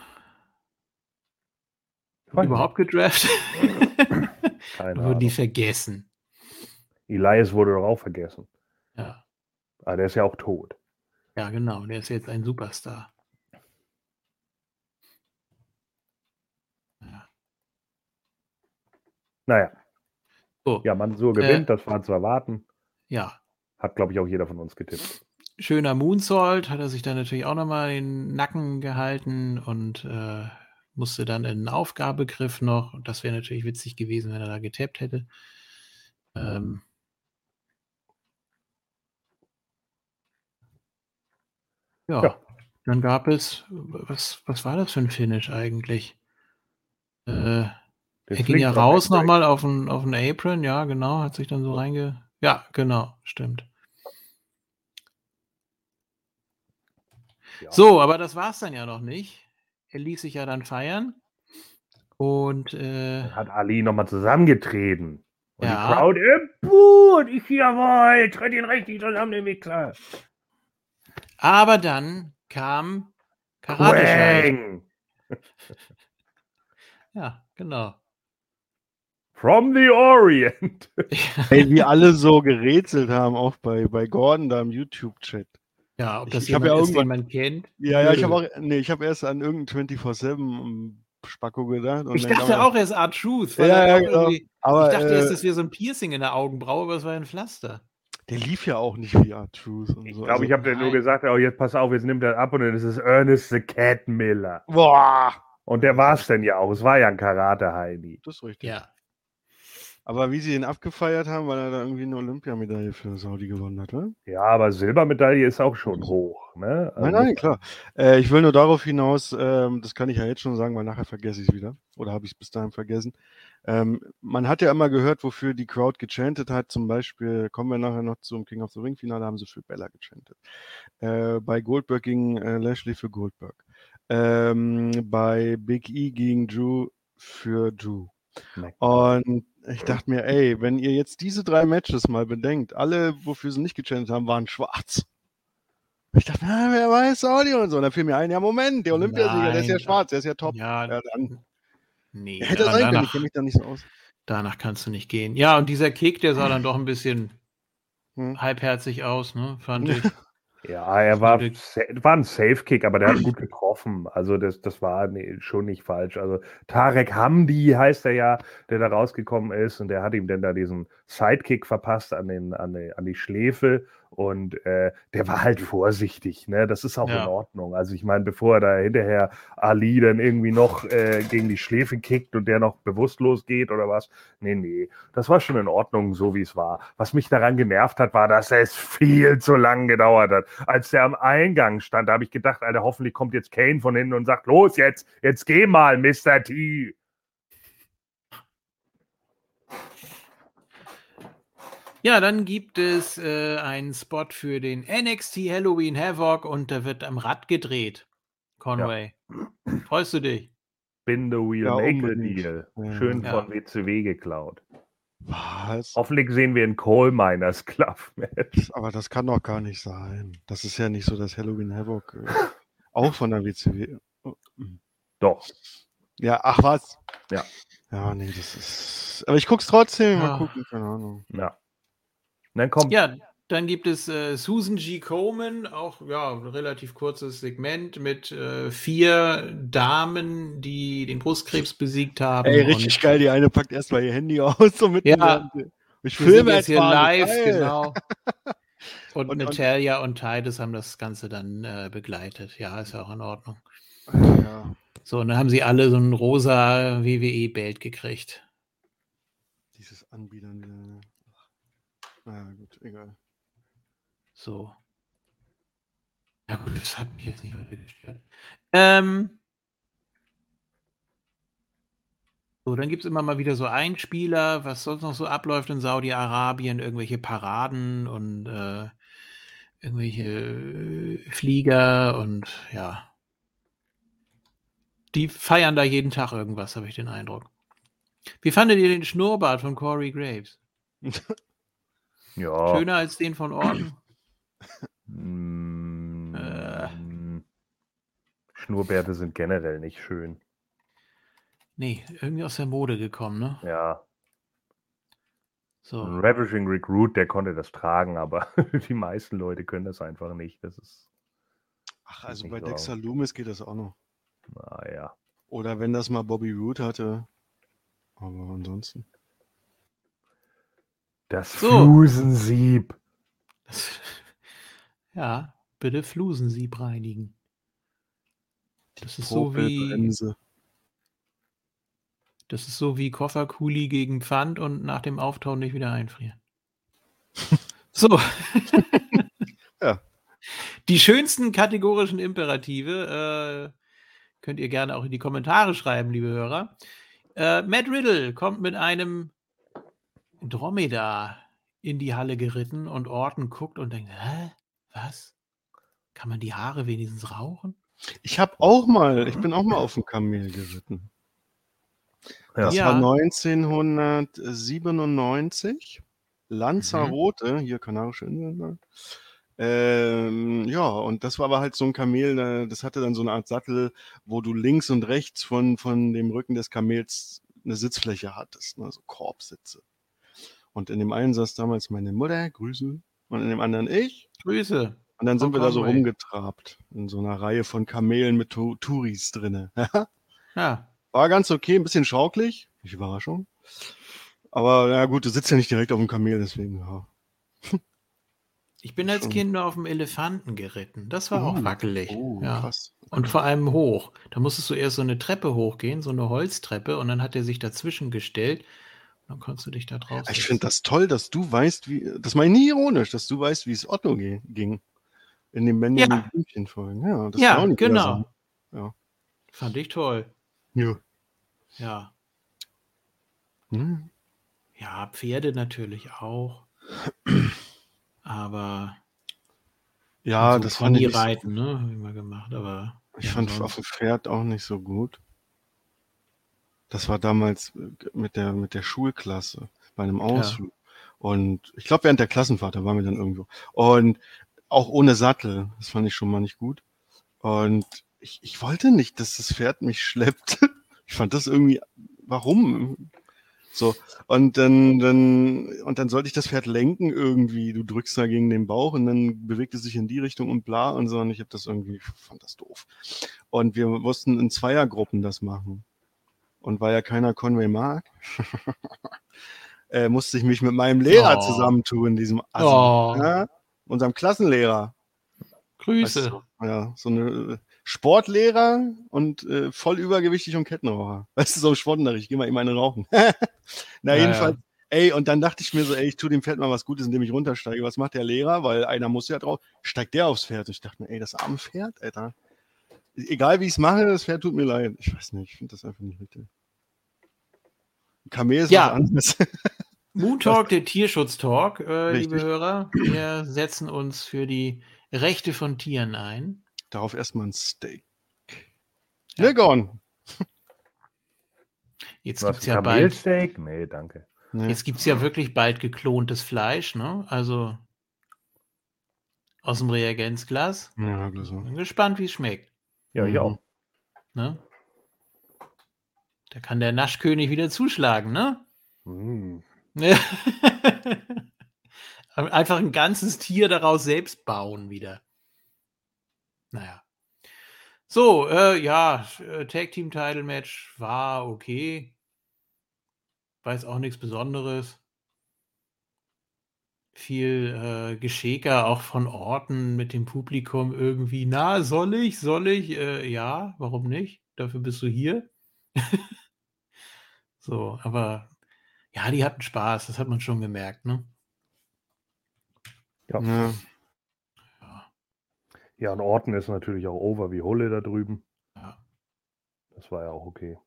Weiß Überhaupt gedraftet? Keine Wurden die vergessen. Elias wurde doch auch vergessen. Ja. Aber der ist ja auch tot. ja, genau. Der ist jetzt ein Superstar. Ja. Naja, So, ja, Mansur Äh, gewinnt, das war zu erwarten. ja. Hat, glaube ich, auch jeder von uns getippt. Schöner Moonsault, hat er sich dann natürlich auch nochmal den Nacken gehalten und äh, musste dann in einen Aufgabegriff noch. Und das wäre natürlich witzig gewesen, wenn er da getappt hätte. Ähm, ja, Ja. dann gab es, was, was war das für ein Finish eigentlich? Äh, Den er ging ja raus nochmal auf den, auf den Apron, ja, genau, hat sich dann so reinge. Ja, genau, stimmt. Ja. So, aber das war es dann ja noch nicht. Er ließ sich ja dann feiern. Und äh, hat Ali nochmal zusammengetreten. Und Ja. die Crowd, äh, puh, und ich jawohl, tritt ihn richtig zusammen, den Wichser. aber dann kam Karate Quang. Ja, genau. From the Orient. Ey, wie alle so gerätselt haben, auch bei, bei Gordon da im YouTube-Chat. Ja, ob Ich- das ich hab jemand ja ist, den irgendwann- man kennt. Ja, ja, ich habe auch, nee, ich habe erst an irgendein 24-7 Spacko gedacht. und Ich dann dachte kam- auch, er ist Art Truth. weil Ja, ja, genau. Aber ich dachte erst, äh, das wäre so ein Piercing in der Augenbraue, aber es war ein Pflaster. der lief ja auch nicht wie Art Truth und Ich so. glaube, ich habe dir nur gesagt, oh, jetzt pass auf, jetzt nimmt er ab und dann ist es Ernest the Cat Miller. Boah! Und der war es denn ja auch. Es war ja ein Karate-Heini. Das ist richtig. Ja. Aber wie sie ihn abgefeiert haben, weil er da irgendwie eine Olympiamedaille für Saudi gewonnen hat, ne? Ja, aber Silbermedaille ist auch schon hoch. Ne? Nein, Also, nein, klar. Äh, ich will nur darauf hinaus, ähm, das kann ich ja jetzt schon sagen, weil nachher vergesse ich es wieder. Oder habe ich es bis dahin vergessen. Ähm, man hat ja immer gehört, wofür die Crowd gechantet hat. Zum Beispiel, kommen wir nachher noch zum King of the Ring Finale, haben sie für Bella gechantet. Äh, bei Goldberg ging äh, Lashley für Goldberg. Ähm, bei Big E ging Drew für Drew. Und ich dachte mir, ey, wenn ihr jetzt diese drei Matches mal bedenkt, alle, wofür sie nicht gechantet haben, waren schwarz. Ich dachte, na, wer weiß, Saudi und so. Und dann fiel mir ein, ja, Moment, der Olympiasieger, der ist ja schwarz, der ist ja top. Ja, Ja, dann nee. hätte sein können, ich danach, kenne mich da nicht so aus. danach kannst du nicht gehen. Ja, und dieser Kick, der sah dann doch ein bisschen Hm. halbherzig aus, ne? Fand ich. Ja, er war, war ein Safe-Kick, aber der hat gut getroffen. Also das, das war nee, schon nicht falsch. Also Tarek Hamdi heißt er ja, der da rausgekommen ist und der hat ihm dann da diesen Sidekick verpasst an, den, an, die, an die Schläfe und äh, der war halt vorsichtig. Ne? Das ist auch Ja. in Ordnung. Also ich meine, bevor er da hinterher Ali dann irgendwie noch äh, gegen die Schläfe kickt und der noch bewusstlos geht oder was. Nee, nee, das war schon in Ordnung, so wie es war. Was mich daran genervt hat, war, dass es viel zu lang gedauert hat. Als der am Eingang stand, da habe ich gedacht, Alter, hoffentlich kommt jetzt Kane von hinten und sagt, los jetzt, jetzt geh mal, Mr. T. Ja, dann gibt es äh, einen Spot für den NXT Halloween Havoc und da wird am Rad gedreht. Conway. Freust du dich? Spin the wheel, Ja, make unbedingt. deal. Ja. Schön Ja. von WCW geklaut. Was? Hoffentlich sehen wir ein Coal Miners Club Match. Aber das kann doch gar nicht sein. Das ist ja nicht so, dass Halloween Havoc äh, auch von der WCW. Hm. Doch. Ja, ach was. Ja. Ja, nee, das ist. Aber ich guck's trotzdem. Mal Ja. gucken, keine Ahnung. Ja. Und dann kommt Ja, dann gibt es äh, Susan G. Komen, auch ja, ein relativ kurzes Segment mit äh, vier Damen, die den Brustkrebs besiegt haben. Ey, richtig geil. Die eine packt erstmal ihr Handy aus. So mitten Ja. Ich filme jetzt hier mal. live, Geil. genau. Und, Und- und- Natalia und Titus haben das Ganze dann äh, begleitet. Ja, ist ja auch in Ordnung. Ja. So, und dann haben sie alle so ein rosa WWE-Bild gekriegt. Dieses Anbietern. Wieder. Naja, gut, egal. So. Ja gut, das hat mich jetzt nicht weiter gestört. Ähm, so, dann gibt es immer mal wieder so Einspieler, was sonst noch so abläuft in Saudi-Arabien, irgendwelche Paraden und äh, irgendwelche äh, Flieger und ja. Die feiern da jeden Tag irgendwas, habe ich den Eindruck. Wie fandet ihr den Schnurrbart von Corey Graves? ja. Schöner als den von Orton? Mm, Äh. Schnurrbärte sind generell nicht schön. Nee, irgendwie aus der Mode gekommen, ne? Ja. So. Ein Ravishing Recruit, der konnte das tragen, aber die meisten Leute können das einfach nicht. Das ist, Ach, also bei so Dexter Loomis geht das auch noch. naja. Oder wenn das mal Bobby Roode hatte. Aber ansonsten. Das So. Flusensieb. Ja, bitte Flusensieb reinigen. Das ist so wie, das ist so wie Kofferkuli gegen Pfand und nach dem Auftauen nicht wieder einfrieren. So. Ja. Die schönsten kategorischen Imperative äh, könnt ihr gerne auch in die Kommentare schreiben, liebe Hörer. Äh, Matt Riddle kommt mit einem Dromedar in die Halle geritten und Orton guckt und denkt, hä? Was? Kann man die Haare wenigstens rauchen? Ich habe auch mal, ich bin auch mal auf dem Kamel geritten. Ja. Das Ja. war 1997. Lanzarote, hier Kanarische Inseln. ne? Ähm, ja, und das war aber halt so ein Kamel, äh, das hatte dann so eine Art Sattel, wo du links und rechts von, von dem Rücken des Kamels eine Sitzfläche hattest, ne, so Korbsitze. Und in dem einen saß damals meine Mutter, Grüße, und in dem anderen ich. Grüße. Und dann sind wir da so rumgetrabt, in so einer Reihe von Kamelen mit Tu- Touris drinne. Ja, War ganz okay, ein bisschen schauklig. Nicht Überraschung. Aber ja gut, du sitzt ja nicht direkt auf dem Kamel, deswegen ja. ich bin als Schon. Kind nur auf dem Elefanten geritten. Das war auch Uh, wackelig. Oh, ja. krass. Und vor allem hoch. Da musstest du erst so eine Treppe hochgehen, so eine Holztreppe, und dann hat er sich dazwischen gestellt Dann konntest du dich da drauf Ich finde das toll, dass du weißt, wie, das meine ich nie ironisch, dass du weißt, wie es Otto ging. In den Benjamin Ja. Blümchen-Folgen. Ja, das Ja, genau. Ja. Fand ich toll. Ja. Ja. Hm. Ja, Pferde natürlich auch. Aber Ja, so das fand ich. Nicht so, ne, habe ich mal gemacht, aber ich ja, fand auf ansonsten- dem Pferd auch nicht so gut. Das war damals äh, mit der, mit der Schulklasse bei einem Ausflug. Und ich glaube, während der Klassenfahrt, da waren wir dann irgendwo. Und auch ohne Sattel, das fand ich schon mal nicht gut. Und ich, ich wollte nicht, dass das Pferd mich schleppt. Ich fand das irgendwie, warum? So, und dann, dann, und dann sollte ich das Pferd lenken irgendwie. Du drückst da gegen den Bauch und dann bewegt es sich in die Richtung und bla und so. Und ich habe das irgendwie, fand das doof. Und wir mussten in Zweiergruppen das machen. Und weil ja keiner Conway mag, äh, musste ich mich mit meinem Lehrer Oh. zusammentun, diesem Assi, Oh. ja? unserem Klassenlehrer. Weißt Grüße. du, ja, so eine äh, Sportlehrer und äh, voll übergewichtig und Kettenraucher. Weißt du, so ein Sportunterricht, ich geh mal eben eine rauchen. Na, Ja, jedenfalls, ey, und dann dachte ich mir so, ey, ich tue dem Pferd mal was Gutes, indem ich runtersteige. Was macht der Lehrer? Weil einer muss ja drauf. Steigt der aufs Pferd? Und ich dachte mir, ey, das arme Pferd, Alter. Egal wie ich es mache, das Pferd tut mir leid. Ich weiß nicht, ich finde das einfach nicht richtig. Kamel ist Ja. was anderes. Moon Talk, der Tierschutztalk, äh, liebe Hörer. Wir setzen uns für die Rechte von Tieren ein. Darauf erstmal ein Steak. Ja. Legon. Jetzt gibt es ja bald, Kamelsteak? Nee, danke. Nee. jetzt gibt's ja wirklich bald geklontes Fleisch, ne? Also aus dem Reagenzglas. Ja, so. Bin gespannt, wie es schmeckt. Ja, ich Mhm. auch. Ne? Da kann der Naschkönig wieder zuschlagen, ne? Mm. Einfach ein ganzes Tier daraus selbst bauen wieder. Naja. So, äh, ja, äh, Tag Team Title Match war okay. Weiß auch nichts Besonderes. Viel äh, Geschäker auch von Orten mit dem Publikum irgendwie. Na, soll ich? Soll ich? Äh, ja, warum nicht? Dafür bist du hier. so, aber ja, die hatten Spaß, das hat man schon gemerkt, ne? Ja. Ja. Ja, ja, und Orton ist natürlich auch over wie Hulle da drüben. ja. Das war ja auch okay.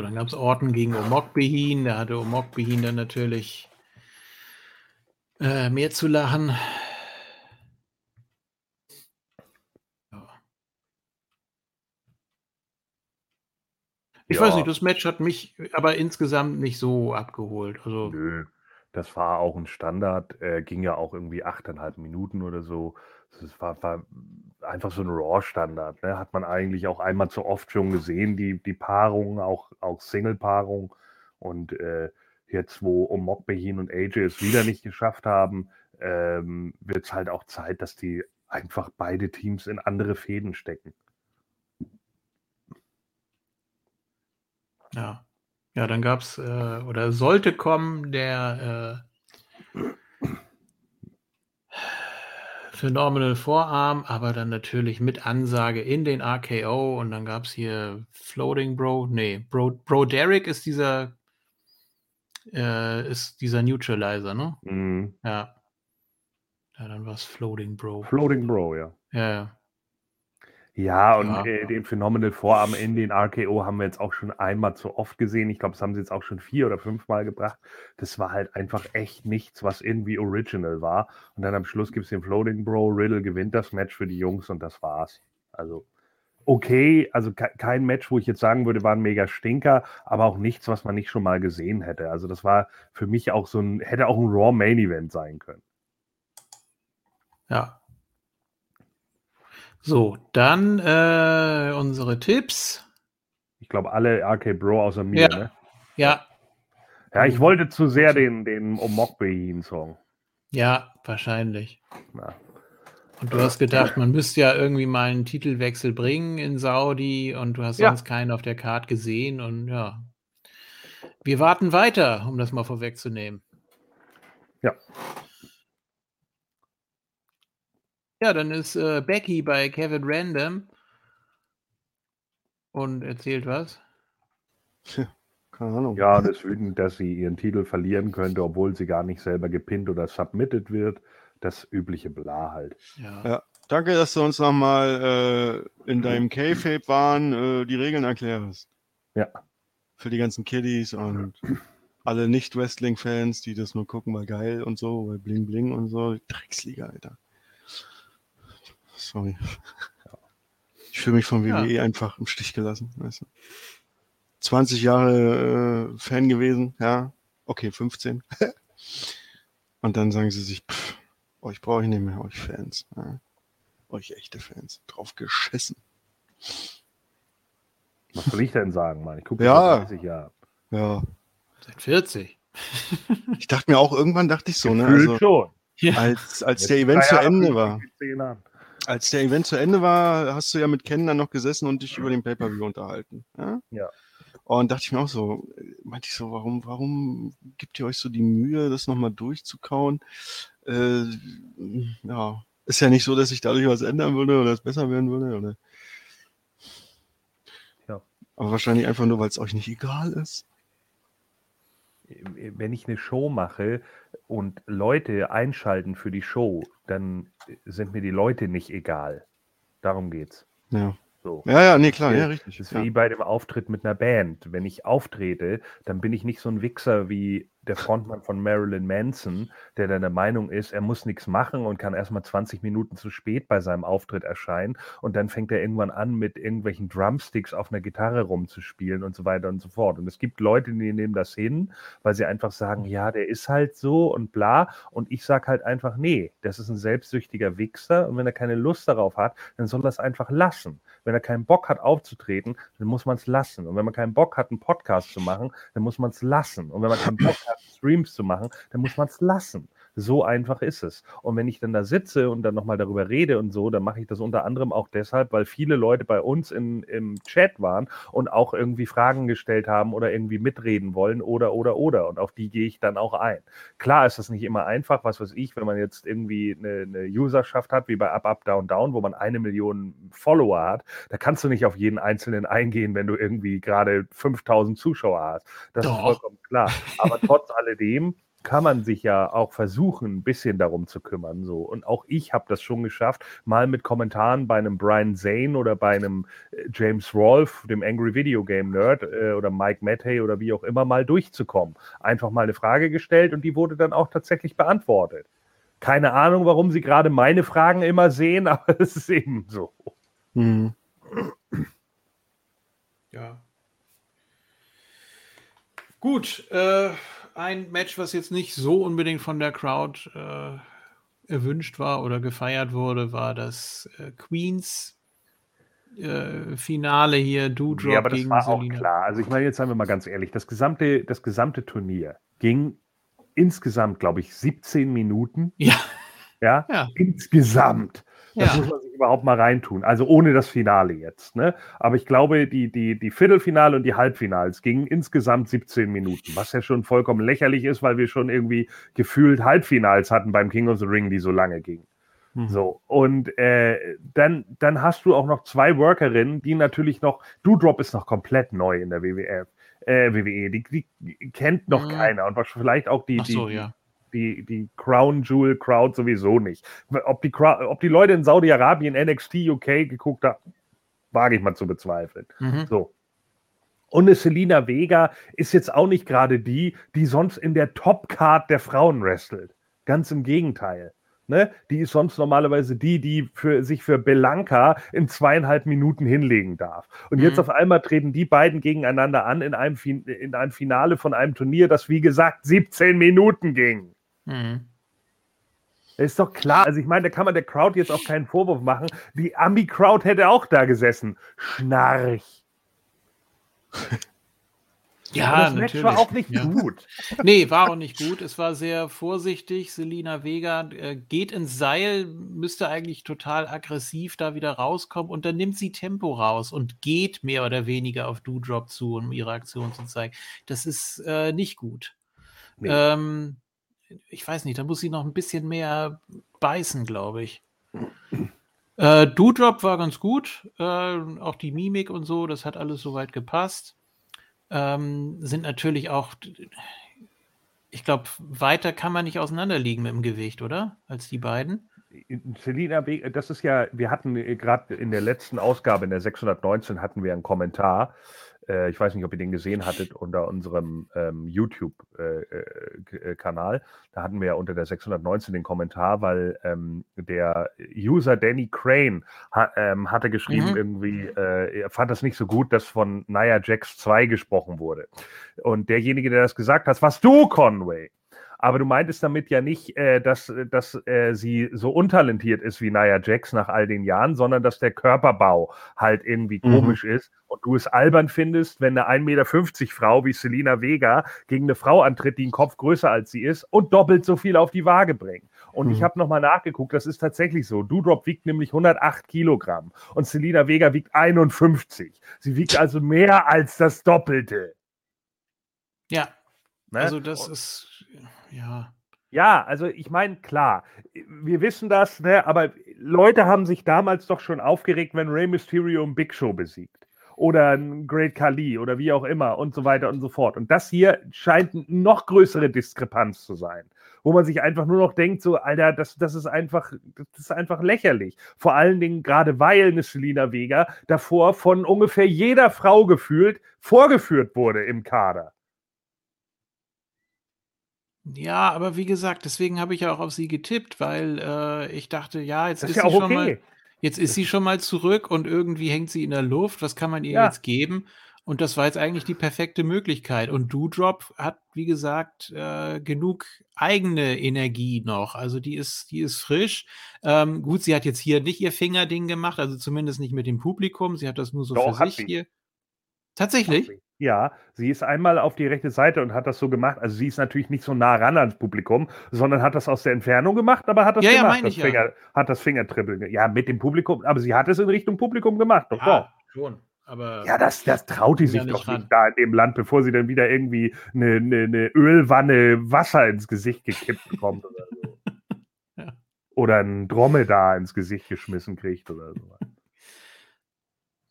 So, dann gab es Orten gegen Omokbehin, da hatte Omokbehin dann natürlich äh, mehr zu lachen. Ja. Ich Ja. weiß nicht, das Match hat mich aber insgesamt nicht so abgeholt. Also, Nö, das war auch ein Standard. Äh, ging ja auch irgendwie 8,5 Minuten oder so. Das war, war einfach so ein Raw-Standard. Ne? Hat man eigentlich auch einmal zu oft schon gesehen, die, die Paarung, auch, auch Single-Paarung. Und äh, jetzt, wo Omokbehin und AJ es wieder nicht geschafft haben, ähm, wird es halt auch Zeit, dass die einfach beide Teams in andere Fäden stecken. ja. Ja, dann gab es äh, oder sollte kommen der äh, Phenomenal Vorarm, aber dann natürlich mit Ansage in den RKO und dann gab es hier Floating Bro, nee, Bro, Bro Derek ist dieser äh, ist dieser Neutralizer, ne? Mhm. Ja. Ja, dann war es Floating Bro. Floating Bro, ja. Ja, ja. Ja, und Ja. Äh, den Phenomenal Vorarm in den RKO haben wir jetzt auch schon einmal zu oft gesehen. Ich glaube, das haben sie jetzt auch schon vier oder fünfmal gebracht. Das war halt einfach echt nichts, was irgendwie original war. Und dann am Schluss gibt es den Floating Bro. Riddle gewinnt das Match für die Jungs und das war's. Also okay, also ke kein Match, wo ich jetzt sagen würde, war ein mega Stinker, aber auch nichts, was man nicht schon mal gesehen hätte. Also das war für mich auch so ein, hätte auch ein Raw Main Event sein können. Ja. So, dann äh, unsere Tipps. Ich glaube, alle RK Bro außer mir, Ja. ne? Ja, Ja, ich wollte zu sehr den, den Omokbehin-Song. ja, wahrscheinlich. Ja. Und du hast gedacht, man müsste ja irgendwie mal einen Titelwechsel bringen in Saudi und du hast Ja. sonst keinen auf der Karte gesehen und ja. Wir warten weiter, um das mal vorwegzunehmen. Ja. Ja, dann ist äh, Becky bei Kevin Random und erzählt was. Keine Ahnung. Ja, und ist wütend, dass sie ihren Titel verlieren könnte, obwohl sie gar nicht selber gepinnt oder submitted wird. Das übliche Bla halt. Ja. Ja. Danke, dass du uns nochmal äh, in deinem K-Fape waren, äh, die Regeln erklärst. Ja. Für die ganzen Kiddies und alle Nicht-Wrestling-Fans, die das nur gucken, weil geil und so, weil Bling Bling und so. Drecksliga, Alter. Sorry. Ich fühle mich von Ja. WWE einfach im Stich gelassen. Weißt du? 20 Jahre äh, Fan gewesen, ja. Okay, 15. und dann sagen sie sich, pff, euch brauche ich nicht mehr, euch Fans. Ja. Euch echte Fans. Drauf geschissen. Was soll ich denn sagen, Mann? Ich gucke Ja. seit 30 Jahren. Ja. Seit 40. Ich dachte mir auch, irgendwann dachte ich so, ne? Gefühlt Also, schon. Ja. als, als Jetzt der Event zu Ende war. Als der Event zu Ende war, hast du ja mit Ken dann noch gesessen und dich über den Pay-Per-View unterhalten. Ja? Ja. Und dachte ich mir auch so, äh, meinte ich so, warum, warum gibt ihr euch so die Mühe, das nochmal durchzukauen? Äh, ja, ist ja nicht so, dass sich dadurch was ändern würde oder es besser werden würde. Oder? Ja. Aber wahrscheinlich einfach nur, weil es euch nicht egal ist. Wenn ich eine Show mache und Leute einschalten für die Show, dann sind mir die Leute nicht egal. Darum geht's. Ja. So. Ja, ja, nee, klar, Ja, ja, richtig. Das ist Ja. wie bei dem Auftritt mit einer Band. Wenn ich auftrete, dann bin ich nicht so ein Wichser wie der Frontmann von Marilyn Manson, der dann der Meinung ist, er muss nichts machen und kann erstmal 20 Minuten zu spät bei seinem Auftritt erscheinen und dann fängt er irgendwann an, mit irgendwelchen Drumsticks auf einer Gitarre rumzuspielen und so weiter und so fort. Und es gibt Leute, die nehmen das hin, weil sie einfach sagen, ja, der ist halt so und bla. Und ich sage halt einfach, nee, das ist ein selbstsüchtiger Wichser und wenn er keine Lust darauf hat, dann soll er es einfach lassen. Wenn er keinen Bock hat aufzutreten, dann muss man es lassen. Und wenn man keinen Bock hat, einen Podcast zu machen, dann muss man es lassen. Und wenn man keinen Bock hat, Streams zu machen, dann muss man es lassen. So einfach ist es. Und wenn ich dann da sitze und dann nochmal darüber rede und so, dann mache ich das unter anderem auch deshalb, weil viele Leute bei uns in, im Chat waren und auch irgendwie Fragen gestellt haben oder irgendwie mitreden wollen oder, oder, oder. Und auf die gehe ich dann auch ein. Klar ist das nicht immer einfach, was weiß ich, wenn man jetzt irgendwie eine, eine Userschaft hat, wie bei Up, Up, Down, Down, wo man eine Million Follower hat, da kannst du nicht auf jeden Einzelnen eingehen, wenn du irgendwie gerade 5000 Zuschauer hast. Das Doch. ist vollkommen klar. Aber trotz alledem kann man sich ja auch versuchen, ein bisschen darum zu kümmern. So. Und auch ich habe das schon geschafft, mal mit Kommentaren bei einem Brian Zane oder bei einem äh, James Rolfe, dem Angry Video Game Nerd äh, oder Mike Mattei oder wie auch immer mal durchzukommen. Einfach mal eine Frage gestellt und die wurde dann auch tatsächlich beantwortet. Keine Ahnung, warum sie gerade meine Fragen immer sehen, aber es ist eben so. Mhm. Ja. Gut, äh, ein Match, was jetzt nicht so unbedingt von der Crowd äh, erwünscht war oder gefeiert wurde, war das äh, Queens äh, Finale hier, Doudrop Ja, aber das gegen war auch Selina. klar. Also ich meine, jetzt seien wir mal ganz ehrlich, das gesamte, das gesamte Turnier ging insgesamt, glaube ich, 17 Minuten. Ja, Ja, ja, insgesamt. Das ja. muss man sich überhaupt mal reintun. Also ohne das Finale jetzt. Ne? Aber ich glaube, die, die, die Viertelfinale und die Halbfinals gingen insgesamt 17 Minuten, was ja schon vollkommen lächerlich ist, weil wir schon irgendwie gefühlt Halbfinals hatten beim King of the Ring, die so lange gingen. Mhm. So, und äh, dann, dann hast du auch noch zwei Workerinnen, die natürlich noch, Doudrop ist noch komplett neu in der WWF, äh, WWE, die, die kennt noch Mhm. keiner und vielleicht auch die, so, die, ja. Die, die Crown Jewel Crowd sowieso nicht. Ob die, ob die Leute in Saudi-Arabien NXT UK geguckt haben, wage ich mal zu bezweifeln. Mhm. So. Und eine Selina Vega ist jetzt auch nicht gerade die, die sonst in der Top-Card der Frauen wrestelt. Ganz im Gegenteil. Ne? Die ist sonst normalerweise die, die für, sich für Belanca in zweieinhalb Minuten hinlegen darf. Und jetzt Mhm. auf einmal treten die beiden gegeneinander an in einem, fin in einem Finale von einem Turnier, das wie gesagt 17 Minuten ging. Mhm. Ist doch klar. Also ich meine, da kann man der Crowd jetzt auch keinen Vorwurf machen. Die Ami-Crowd hätte auch da gesessen. Schnarch. Aber Ja, das Match natürlich. war auch nicht ja. gut. Nee, war auch nicht gut. Es war sehr vorsichtig. Selina Vega äh, geht ins Seil, müsste eigentlich total aggressiv da wieder rauskommen und dann nimmt sie Tempo raus und geht mehr oder weniger auf Doudrop zu, um ihre Aktion zu zeigen. Das ist äh, nicht gut. Nee. Ähm, ich weiß nicht, da muss sie noch ein bisschen mehr beißen, glaube ich. Äh, Doudrop war ganz gut. Äh, auch die Mimik und so, das hat alles soweit gepasst. ähm, sind natürlich auch, ich glaube, weiter kann man nicht auseinanderliegen mit dem Gewicht, oder? Als die beiden. Selina, das ist ja, wir hatten äh, gerade in der letzten Ausgabe, in der 619, hatten wir einen Kommentar äh, ich weiß nicht, ob ihr den gesehen hattet unter unserem ähm, YouTube-Kanal. Äh, äh, da hatten wir ja unter der 619 den Kommentar, weil ähm, der User Danny Crane ha, ähm, hatte geschrieben, mhm. irgendwie, äh, er fand das nicht so gut, dass von Nia Jax 2 gesprochen wurde. Und derjenige, der das gesagt hat, warst du, Conway. Aber du meintest damit ja nicht, äh, dass, dass äh, sie so untalentiert ist wie Nia Jax nach all den Jahren, sondern dass der Körperbau halt irgendwie mhm. komisch ist und du es albern findest, wenn eine 1,50 Meter Frau wie Selina Vega gegen eine Frau antritt, die einen Kopf größer als sie ist und doppelt so viel auf die Waage bringt. Und mhm. ich habe nochmal nachgeguckt, das ist tatsächlich so. Doudrop wiegt nämlich 108 Kilogramm und Selina Vega wiegt 51. Sie wiegt also mehr als das Doppelte. Ja, ne? also das und, ist ja. Ja, also ich meine, klar, wir wissen das, ne, aber Leute haben sich damals doch schon aufgeregt, wenn Rey Mysterio ein Big Show besiegt. Oder ein Great Khali oder wie auch immer und so weiter und so fort. Und das hier scheint eine noch größere Diskrepanz zu sein, wo man sich einfach nur noch denkt, so, Alter, das, das ist einfach, das ist einfach lächerlich. Vor allen Dingen gerade weil eine Selina Vega davor von ungefähr jeder Frau gefühlt vorgeführt wurde im Kader. Ja, aber wie gesagt, deswegen habe ich ja auch auf sie getippt, weil äh, ich dachte, ja, jetzt Das ist ist ja sie schon mal, okay. jetzt ist sie schon mal zurück und irgendwie hängt sie in der Luft. Was kann man ihr Ja. jetzt geben? Und das war jetzt eigentlich die perfekte Möglichkeit. Und Doudrop hat, wie gesagt, äh, genug eigene Energie noch. Also die ist, die ist frisch. Ähm, gut, sie hat jetzt hier nicht ihr Fingerding gemacht, also zumindest nicht mit dem Publikum. Sie hat das nur so für Doch, hat sich hier. Tatsächlich? Sie. Ja, sie ist einmal auf die rechte Seite und hat das so gemacht. Also sie ist natürlich nicht so nah ran ans Publikum, sondern hat das aus der Entfernung gemacht, aber hat das Ja, ja, gemacht, meine das ich ja. Finger, hat das Fingertribbeln. ge- Ja, mit dem Publikum, aber sie hat es in Richtung Publikum gemacht, doch, doch. Ja, schon. Aber Ja, das, das traut ja sich nicht doch nicht ran. da in dem Land, bevor sie dann wieder irgendwie eine, eine, eine Ölwanne Wasser ins Gesicht gekippt bekommt oder so. Ja. Oder ein Dromedar ins Gesicht geschmissen kriegt oder so.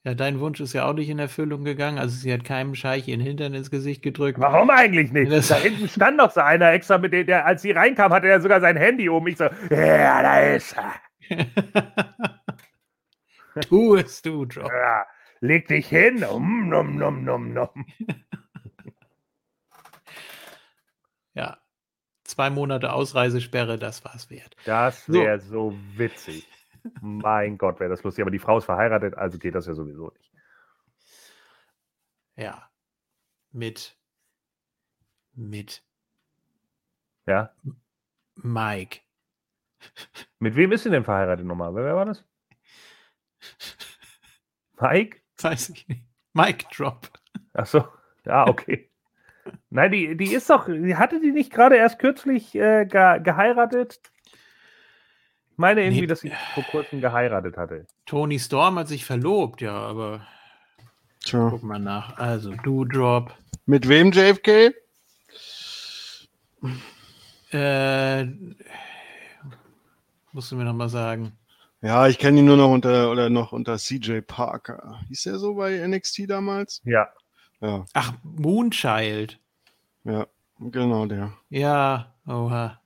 Ja, dein Wunsch ist ja auch nicht in Erfüllung gegangen. Also sie hat keinem Scheich ihren Hintern ins Gesicht gedrückt. Warum eigentlich nicht? Das- da hinten stand doch so einer extra, mit dem, der, als sie reinkam, hatte er sogar sein Handy um. Ich so, ja, da ist er. tu es, du, Joe. Ja, leg dich hin. Um, nom, nom, nom, nom. Ja. Zwei Monate Ausreisesperre, das war's wert. Das So. wäre so. witzig. Mein Gott, wäre das lustig. Aber die Frau ist verheiratet, also geht das ja sowieso nicht. Ja. Mit. Mit Ja? Mike. Mit wem ist sie denn verheiratet nochmal? Wer, wer war das? Mike? Weiß ich nicht. Mike Drop. Ach so. Ja, okay. Nein, die, die ist doch, hatte die nicht gerade erst kürzlich äh, ge, geheiratet? Ich meine irgendwie, Nee. dass sie vor kurzem geheiratet hatte. Tony Storm hat sich verlobt, ja, aber Tja. guck mal nach. Also, du Drop. Mit wem, JFK? Äh, musst du mir noch mal sagen. Ja, ich kenne ihn nur noch unter oder noch unter CJ Parker. Hieß der so bei NXT damals? Ja. Ja, Ach, Moonchild. ja, genau der. Ja, oha.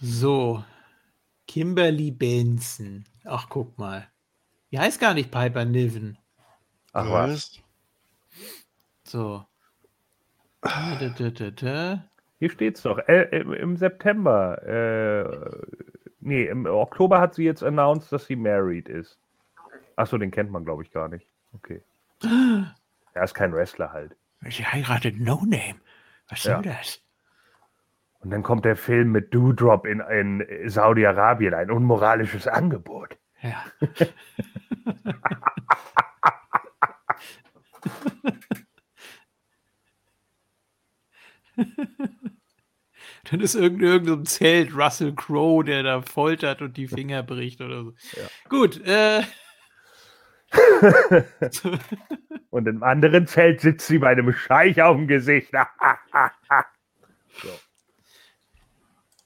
So. Kimberly Benson. Ach, guck mal. Die heißt gar nicht Piper Niven. Ach was. So. Hier steht's doch. Äh, im, Im September. Äh, nee, im Oktober hat sie jetzt announced, dass sie married ist. Achso, den kennt man, glaube ich, gar nicht. Okay. Er ist kein Wrestler halt. Sie heiratet No Name. Was soll Ja. das? Und dann kommt der Film mit Doudrop in, in Saudi-Arabien, ein unmoralisches Angebot. Ja. Dann ist irgend irgendein Zelt Russell Crowe, der da foltert und die Finger bricht oder so. Ja. Gut, äh, Und im anderen Zelt sitzt sie bei einem Scheich auf dem Gesicht.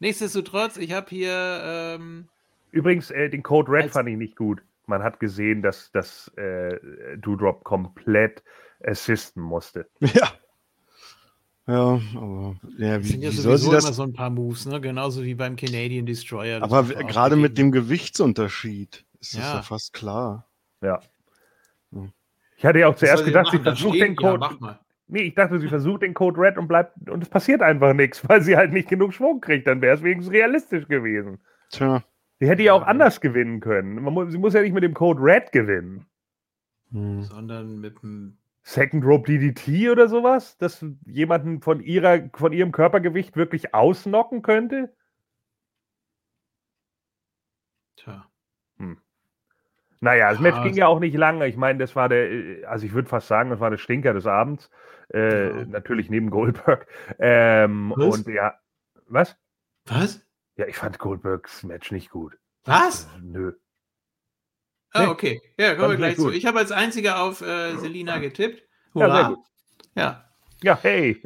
nichtsdestotrotz, ich habe hier, ähm, Übrigens, äh, den Code Red fand ich nicht gut. Man hat gesehen, dass, dass äh, Doudrop komplett assisten musste. Ja. Ja, aber ja, Das wie, sind ja wie soll sie sowieso das? immer so ein paar Moves, ne? Genauso wie beim Canadian Destroyer. das Aber gerade mit dem Gewichtsunterschied ist das Ja. ja fast klar. Ja. Ich hatte ja auch zuerst gedacht, sie versucht den Code. Ja, mach mal. Nee, ich dachte, sie versucht den Code Red und bleibt und es passiert einfach nichts, weil sie halt nicht genug Schwung kriegt. Dann wäre es wenigstens realistisch gewesen. Tja. Sie hätte ja auch anders gewinnen können. Man mu sie muss ja nicht mit dem Code Red gewinnen. Hm. Sondern mit dem. Second Rope DDT oder sowas, dass jemanden von ihrer von ihrem Körpergewicht wirklich ausnocken könnte. Tja. Naja, das Ja, Match ging ja auch nicht lange. Ich meine, das war der, äh, also ich würde fast sagen, das war der Stinker des Abends. Äh, Ja. Natürlich neben Goldberg. Ähm, Was? und ja, was? Was? Ja, ich fand Goldbergs Match nicht gut. Was? Äh, Nö. Ah, okay. Ja, kommen wir ich gleich zu. Ich habe als einziger auf äh, Selina getippt. Ja, sehr Hurra. gut. Ja. Ja, hey.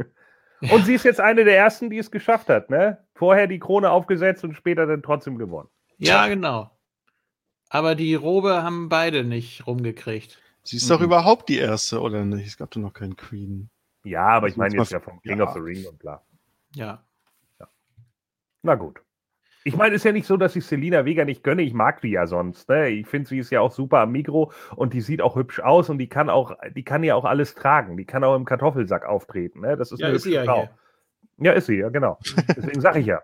Und sie ist jetzt eine der ersten, die es geschafft hat, ne? Vorher die Krone aufgesetzt und später dann trotzdem gewonnen. Ja, genau. Aber die Robe haben beide nicht rumgekriegt. Sie ist doch Mhm. überhaupt die erste, oder nicht? Es gab doch noch keinen Queen. Ja, aber Das ich meine jetzt ja vom King ja. of the Ring und bla. Ja. Na gut. Ich meine, ist ja nicht so, dass ich Selina Vega nicht gönne. Ich mag die ja sonst. Ne? Ich finde, sie ist ja auch super am Mikro und die sieht auch hübsch aus und die kann auch, die kann ja auch alles tragen. Die kann auch im Kartoffelsack auftreten. Ne? Das ist Ja, eine ist sie hübsche ja Frau. hier. Ja, ist sie, ja, genau. Deswegen sage ich ja.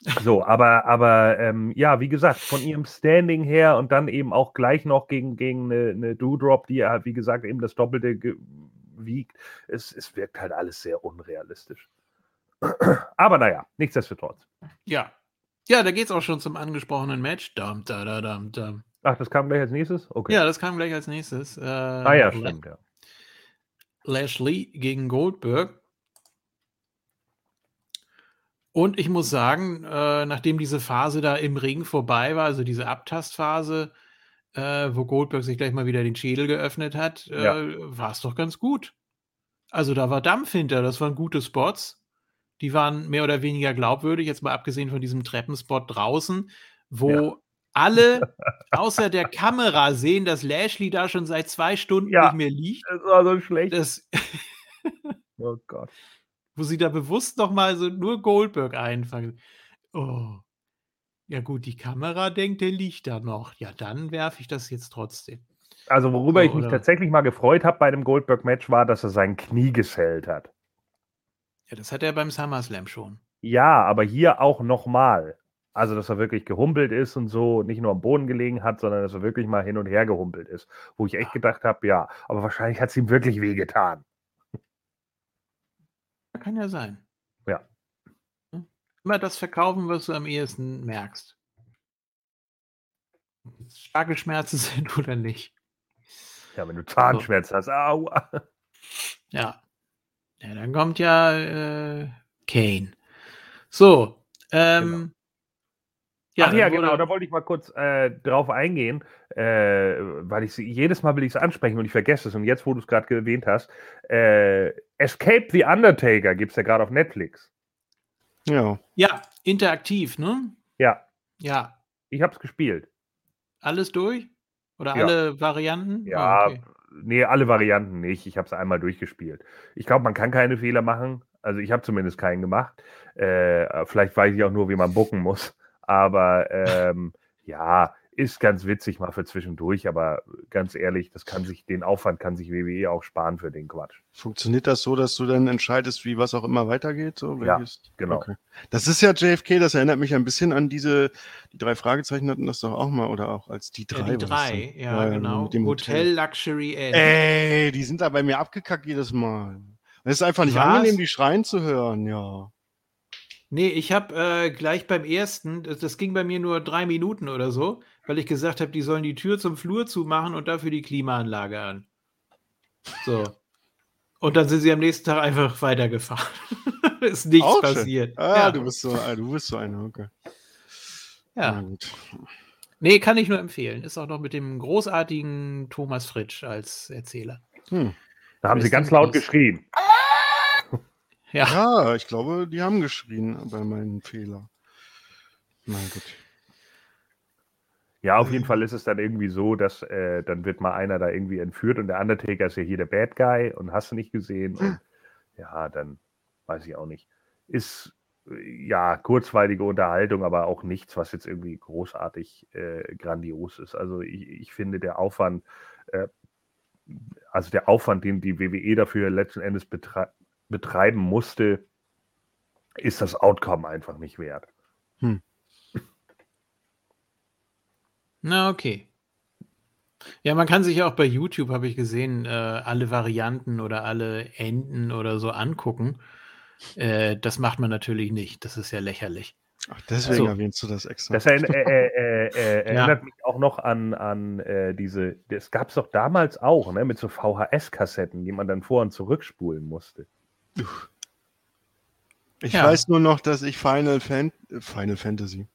So, aber, aber ähm, ja, wie gesagt, von ihrem Standing her und dann eben auch gleich noch gegen, gegen eine, eine Doudrop, die ja, wie gesagt, eben das Doppelte wiegt, es, es wirkt halt alles sehr unrealistisch. Aber naja, nichtsdestotrotz. Ja. Ja, da geht's auch schon zum angesprochenen Match. Dum, da, da, dum, dum. Ach, das kam gleich als nächstes? Okay. Ja, das kam gleich als nächstes. Äh, ah ja, stimmt, ja. Lashley gegen Goldberg. Und ich muss sagen, äh, nachdem diese Phase da im Ring vorbei war, also diese Abtastphase, äh, wo Goldberg sich gleich mal wieder den Schädel geöffnet hat, äh, Ja. war es doch ganz gut. Also da war Dampf hinter, das waren gute Spots. Die waren mehr oder weniger glaubwürdig, jetzt mal abgesehen von diesem Treppenspot draußen, wo Ja. alle außer der Kamera sehen, dass Lashley da schon seit zwei Stunden Ja. nicht mehr liegt. Das war so schlecht. Das, Oh Gott. Wo sie da bewusst noch mal so nur Goldberg einfangen. Oh. Ja gut, die Kamera denkt, der liegt da noch. Ja, dann werfe ich das jetzt trotzdem. Also, worüber So, ich mich oder? tatsächlich mal gefreut habe bei dem Goldberg-Match, war, dass er sein Knie gesellt hat. Ja, das hat er beim SummerSlam schon. Ja, aber hier auch nochmal. Also, dass er wirklich gehumpelt ist und so, nicht nur am Boden gelegen hat, sondern dass er wirklich mal hin und her gehumpelt ist. Wo ich echt gedacht habe, ja, aber wahrscheinlich hat es ihm wirklich wehgetan. Kann ja sein. Ja. Hm? Immer das verkaufen, was du am ehesten merkst. Starke Schmerzen sind oder nicht. Ja, wenn du Zahnschmerzen hast, au. Ja. Ja, dann kommt ja äh, Kane. So. Ähm, Ach ja, genau, da wollte ich mal kurz äh, drauf eingehen, äh, weil ich sie, jedes Mal will ich es ansprechen und ich vergesse es. Und jetzt, wo du es gerade erwähnt hast, äh, Escape the Undertaker gibt es ja gerade auf Netflix. Ja. Ja, interaktiv, ne? Ja, Ja. ich habe es gespielt. Alles durch? Oder Ja. alle Varianten? Ja, Ah, okay. nee, alle Varianten nicht. Ich habe es einmal durchgespielt. Ich glaube, man kann keine Fehler machen. Also ich habe zumindest keinen gemacht. Äh, vielleicht weiß ich auch nur, wie man bucken muss. Aber ähm, ja, ist ganz witzig mal für zwischendurch. Aber ganz ehrlich, das kann sich, den Aufwand kann sich WWE auch sparen für den Quatsch. Funktioniert das so, dass du dann entscheidest, wie was auch immer weitergeht? So, Ja, genau. Okay. Das ist ja JFK, das erinnert mich ein bisschen an diese, die drei Fragezeichen hatten das doch auch mal, oder auch als die drei. Ja, die drei, dann. ja, genau. mit dem Hotel, Luxury Inn. Ey, die sind da bei mir abgekackt jedes Mal. Es ist einfach nicht Was? angenehm, die schreien zu hören, ja. Nee, ich habe äh, gleich beim ersten, das, das ging bei mir nur drei Minuten oder so, weil ich gesagt habe, die sollen die Tür zum Flur zumachen und dafür die Klimaanlage an. So. Und dann sind sie am nächsten Tag einfach weitergefahren. Ist nichts Auch schön. passiert. Ah, ja. du bist so, ah, du bist so einer, okay. ja. Na gut. Nee, kann ich nur empfehlen. Ist auch noch mit dem großartigen Thomas Fritsch als Erzähler. Hm. Da haben sie ganz laut geschrien. Ja. Ja, ich glaube, die haben geschrien bei meinem Fehler. Na gut. Ja, auf jeden Fall ist es dann irgendwie so, dass äh, dann wird mal einer da irgendwie entführt und der Undertaker ist ja hier der Bad Guy und hast du nicht gesehen. Und ja, dann weiß ich auch nicht. Ist äh, ja kurzweilige Unterhaltung, aber auch nichts, was jetzt irgendwie großartig äh, grandios ist. Also ich, ich finde der Aufwand, äh, also der Aufwand, den die WWE dafür letzten Endes betre betreiben musste, ist das Outcome einfach nicht wert. Hm. Na, okay. Ja, man kann sich auch bei YouTube, habe ich gesehen, äh, alle Varianten oder alle Enden oder so angucken. Äh, das macht man natürlich nicht. Das ist ja lächerlich. Ach, deswegen so. erwähnst du das extra. Das erinn, äh, äh, äh erinnert ja. mich auch noch an, an äh, diese, das gab es doch damals auch, ne, mit so VHS-Kassetten, die man dann vor- und zurückspulen musste. Ich ja. weiß nur noch, dass ich Final, Fan Final Fantasy,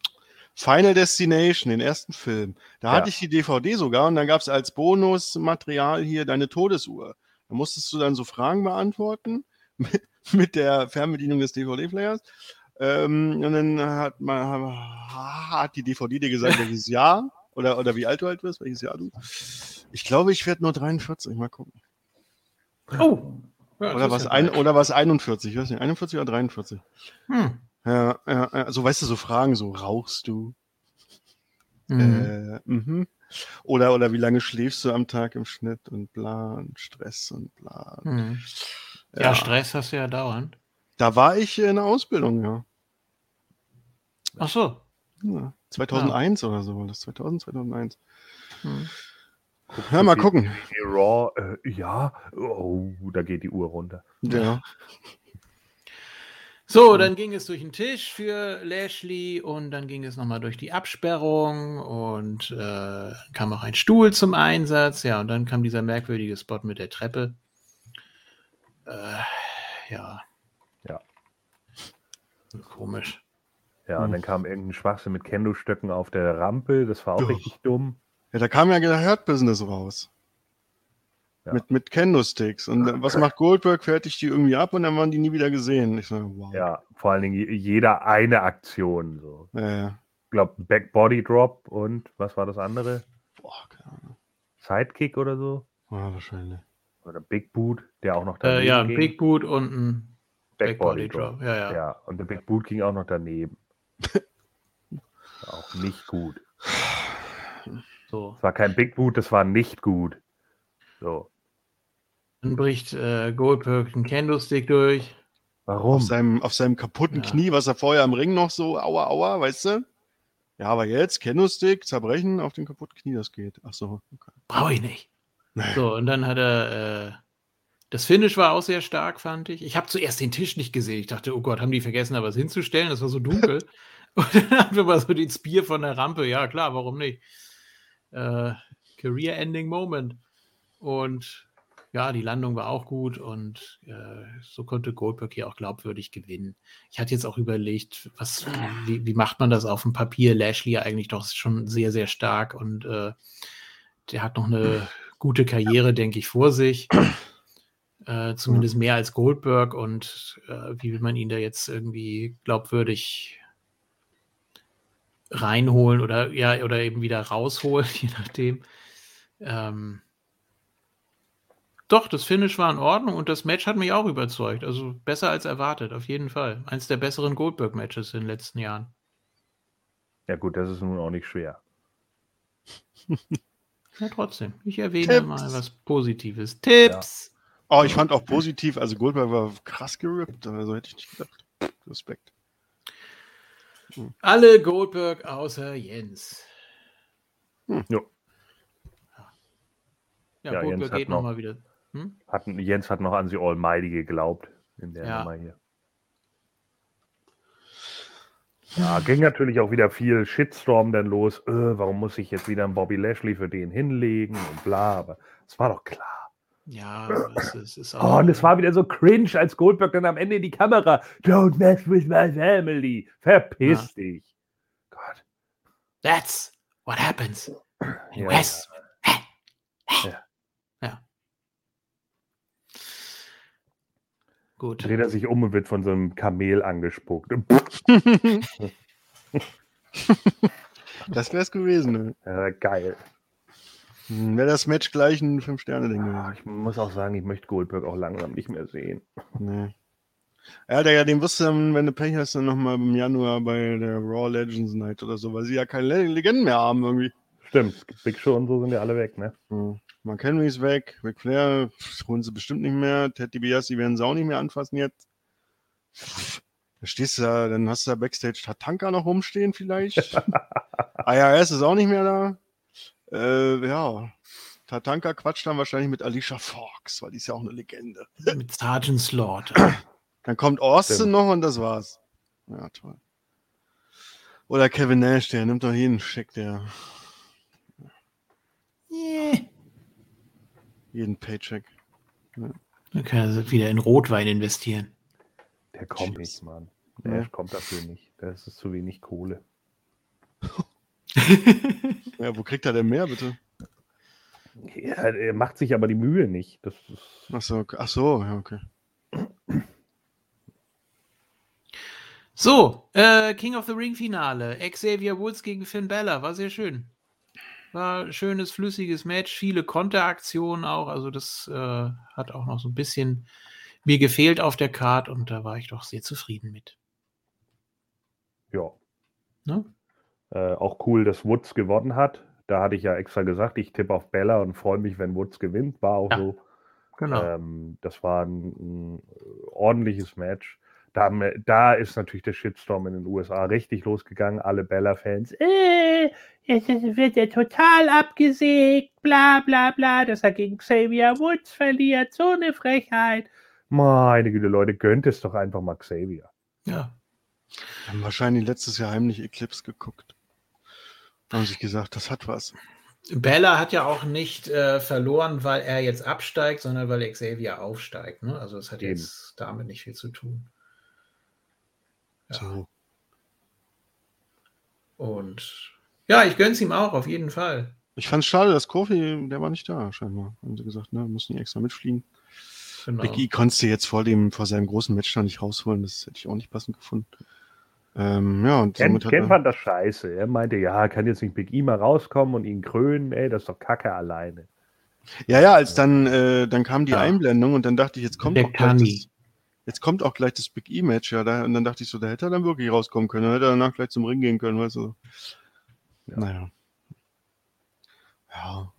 Final Destination, den ersten Film. Da ja. hatte ich die DVD sogar und dann gab es als Bonusmaterial hier deine Todesuhr. Da musstest du dann so Fragen beantworten mit, mit der Fernbedienung des DVD-Players. Ähm, und dann hat, man, hat die DVD dir gesagt, welches Jahr oder, oder wie alt du halt bist, welches Jahr du. Ich glaube, ich werde nur 43. Mal gucken. Oh. Ja, oder, was ja ein, oder was 41? Ich weiß nicht, 41 oder 43? Hm. Ja, ja, so weißt du, so Fragen, so rauchst du? Mhm. Äh, mhm. Oder, oder wie lange schläfst du am Tag im Schnitt und bla und Stress und bla. Mhm. Ja. ja, Stress hast du ja dauernd. Da war ich in der Ausbildung, ja. Ach so. Ja, 2001 ja. oder so war das. 2000, 2001. Hm. Ja, mal gucken. Raw, äh, ja, oh, da geht die Uhr runter. Ja. So, dann ging es durch den Tisch für Lashley und dann ging es nochmal durch die Absperrung und äh, kam auch ein Stuhl zum Einsatz. Ja, und dann kam dieser merkwürdige Spot mit der Treppe. Äh, ja. Ja. Komisch. Ja, und hm. dann kam irgendein Schwachsinn mit Kendo-Stöcken auf der Rampe. Das war auch Doch. richtig dumm. Ja, da kam ja der Hurt Business raus. Ja. Mit, mit Kendo-Sticks. Und ja. was macht Goldberg? Fertigt die irgendwie ab und dann waren die nie wieder gesehen. Ich so, wow. Ja, vor allen Dingen jeder eine Aktion. So. Ja, ja. Ich glaube, Back Body Drop und was war das andere? Boah, keine Ahnung. Sidekick oder so? Ja, wahrscheinlich. Oder Big Boot, der auch noch daneben äh, Ja, ging. Big Boot und ein Back, Back Body, Body Drop. Drop. Ja, ja. ja, und der Big Boot ging auch noch daneben. auch nicht gut. So. Es war kein Big Boot, das war nicht gut. So. Dann bricht äh, Goldberg einen Candlestick durch. Warum? Auf seinem, auf seinem kaputten ja. Knie, was er vorher am Ring noch so, aua, aua, weißt du? Ja, aber jetzt Candlestick, zerbrechen auf dem kaputten Knie, das geht. Ach so. Okay. Brauche ich nicht. Nee. So, und dann hat er, äh, das Finish war auch sehr stark, fand ich. Ich habe zuerst den Tisch nicht gesehen. Ich dachte, oh Gott, haben die vergessen, da was hinzustellen? Das war so dunkel. und dann haben wir mal so den Spear von der Rampe. Ja, klar, warum nicht? Äh, Career-Ending Moment. Und ja, die Landung war auch gut und äh, so konnte Goldberg hier auch glaubwürdig gewinnen. Ich hatte jetzt auch überlegt, was, wie, wie macht man das auf dem Papier? Lashley eigentlich doch schon sehr, sehr stark und äh, der hat noch eine gute Karriere, denke ich, vor sich. Äh, zumindest mehr als Goldberg und äh, wie will man ihn da jetzt irgendwie glaubwürdig reinholen oder ja, oder eben wieder rausholen, je nachdem. Ähm, doch, das Finish war in Ordnung und das Match hat mich auch überzeugt. Also besser als erwartet, auf jeden Fall. Eins der besseren Goldberg-Matches in den letzten Jahren. Ja, gut, das ist nun auch nicht schwer. ja, trotzdem. Ich erwähne Tipps. mal was Positives. Tipps! Ja. Oh, ich fand auch positiv, also Goldberg war krass gerippt, also hätte ich nicht gedacht. Respekt. Hm. Alle Goldberg außer Jens. Hm. Ja. Ja, ja Goldberg geht nochmal wieder. Hm? Hat, Jens hat noch an sie Almighty geglaubt in der ja. Nummer hier. Ja, ging natürlich auch wieder viel Shitstorm dann los. Äh, warum muss ich jetzt wieder einen Bobby Lashley für den hinlegen und bla, aber es war doch klar. Ja, es, es ist auch. Oh, und es war wieder so cringe, als Goldberg dann am Ende in die Kamera. Don't mess with my family. Verpiss ja. dich. Gott. That's what happens in ja. West. Ja. ja. Gut. Dreht er sich um und wird von so einem Kamel angespuckt. Das wär's gewesen, ne? Ja, geil. Hm, Wäre das Match gleich ein 5-Sterne-Ding gewesen. Ich muss auch sagen, ich möchte Goldberg auch langsam nicht mehr sehen. Nee. Ja, der, den wirst du dann, wenn du Pech hast, dann nochmal im Januar bei der Raw Legends Night oder so, weil sie ja keine Le Legenden mehr haben irgendwie. Stimmt, Big Show und so sind ja alle weg, ne? Hm. Mark Henry ist weg, Ric Flair holen sie bestimmt nicht mehr, Ted DiBiase werden sie auch nicht mehr anfassen jetzt. Da stehst du da, dann hast du da Backstage Tatanka noch rumstehen vielleicht. IRS ist auch nicht mehr da. Äh, ja, Tatanka quatscht dann wahrscheinlich mit Alicia Fox, weil die ist ja auch eine Legende. Mit Sergeant Slaughter. Dann kommt Austin Stimmt. noch und das war's. Ja, toll. Oder Kevin Nash, der nimmt doch jeden Scheck, der Yeah. jeden Paycheck. Dann kann er wieder in Rotwein investieren. Der kommt Cheers. nicht, Mann. Ja. Der kommt dafür nicht. Das ist zu wenig Kohle. Ja, wo kriegt er denn mehr, bitte? Ja, er macht sich aber die Mühe nicht. Das ist, Ach so, ach so, ja, okay. So, äh, King of the Ring Finale. Xavier Woods gegen Finn Balor. War sehr schön. War ein schönes, flüssiges Match. Viele Konteraktionen auch. Also, das äh, hat auch noch so ein bisschen mir gefehlt auf der Card und da war ich doch sehr zufrieden mit. ja. Ne? Äh, auch cool, dass Woods gewonnen hat. Da hatte ich ja extra gesagt, ich tippe auf Bella und freue mich, wenn Woods gewinnt. War auch Ja. so. Genau. Ähm, das war ein, ein ordentliches Match. Da, haben wir- da ist natürlich der Shitstorm in den USA richtig losgegangen. Alle Bella-Fans, äh, jetzt wird er total abgesägt, bla bla bla, dass er gegen Xavier Woods verliert. So eine Frechheit. Meine Güte, Leute, gönnt es doch einfach mal Xavier. ja. Haben wahrscheinlich letztes Jahr heimlich Eclipse geguckt. Haben sich gesagt, das hat was. Bella hat ja auch nicht äh, verloren, weil er jetzt absteigt, sondern weil Xavier aufsteigt. Ne? Also, es hat Eben. jetzt damit nicht viel zu tun. Ja. So. Und ja, ich gönn's ihm auch, auf jeden Fall. Ich fand es schade, dass Kofi, der war nicht da, scheinbar. Haben sie gesagt, ne, mussten die extra mitfliegen. Genau. Big E konntest du jetzt vor dem, vor seinem großen Match da nicht rausholen. Das hätte ich auch nicht passend gefunden. Ähm, ja, und Ken, Ken er, fand das scheiße. Er meinte, ja, kann jetzt nicht Big E mal rauskommen und ihn krönen. Ey, das ist doch Kacke alleine. ja, ja, als dann, äh, dann kam die Ja. Einblendung und dann dachte ich, jetzt kommt Der auch gleich das, jetzt kommt auch gleich das Big E-Match, ja, da, und dann dachte ich so, da hätte er dann wirklich rauskommen können, dann hätte er danach gleich zum Ring gehen können, weißt du. Ja. Naja. Ja.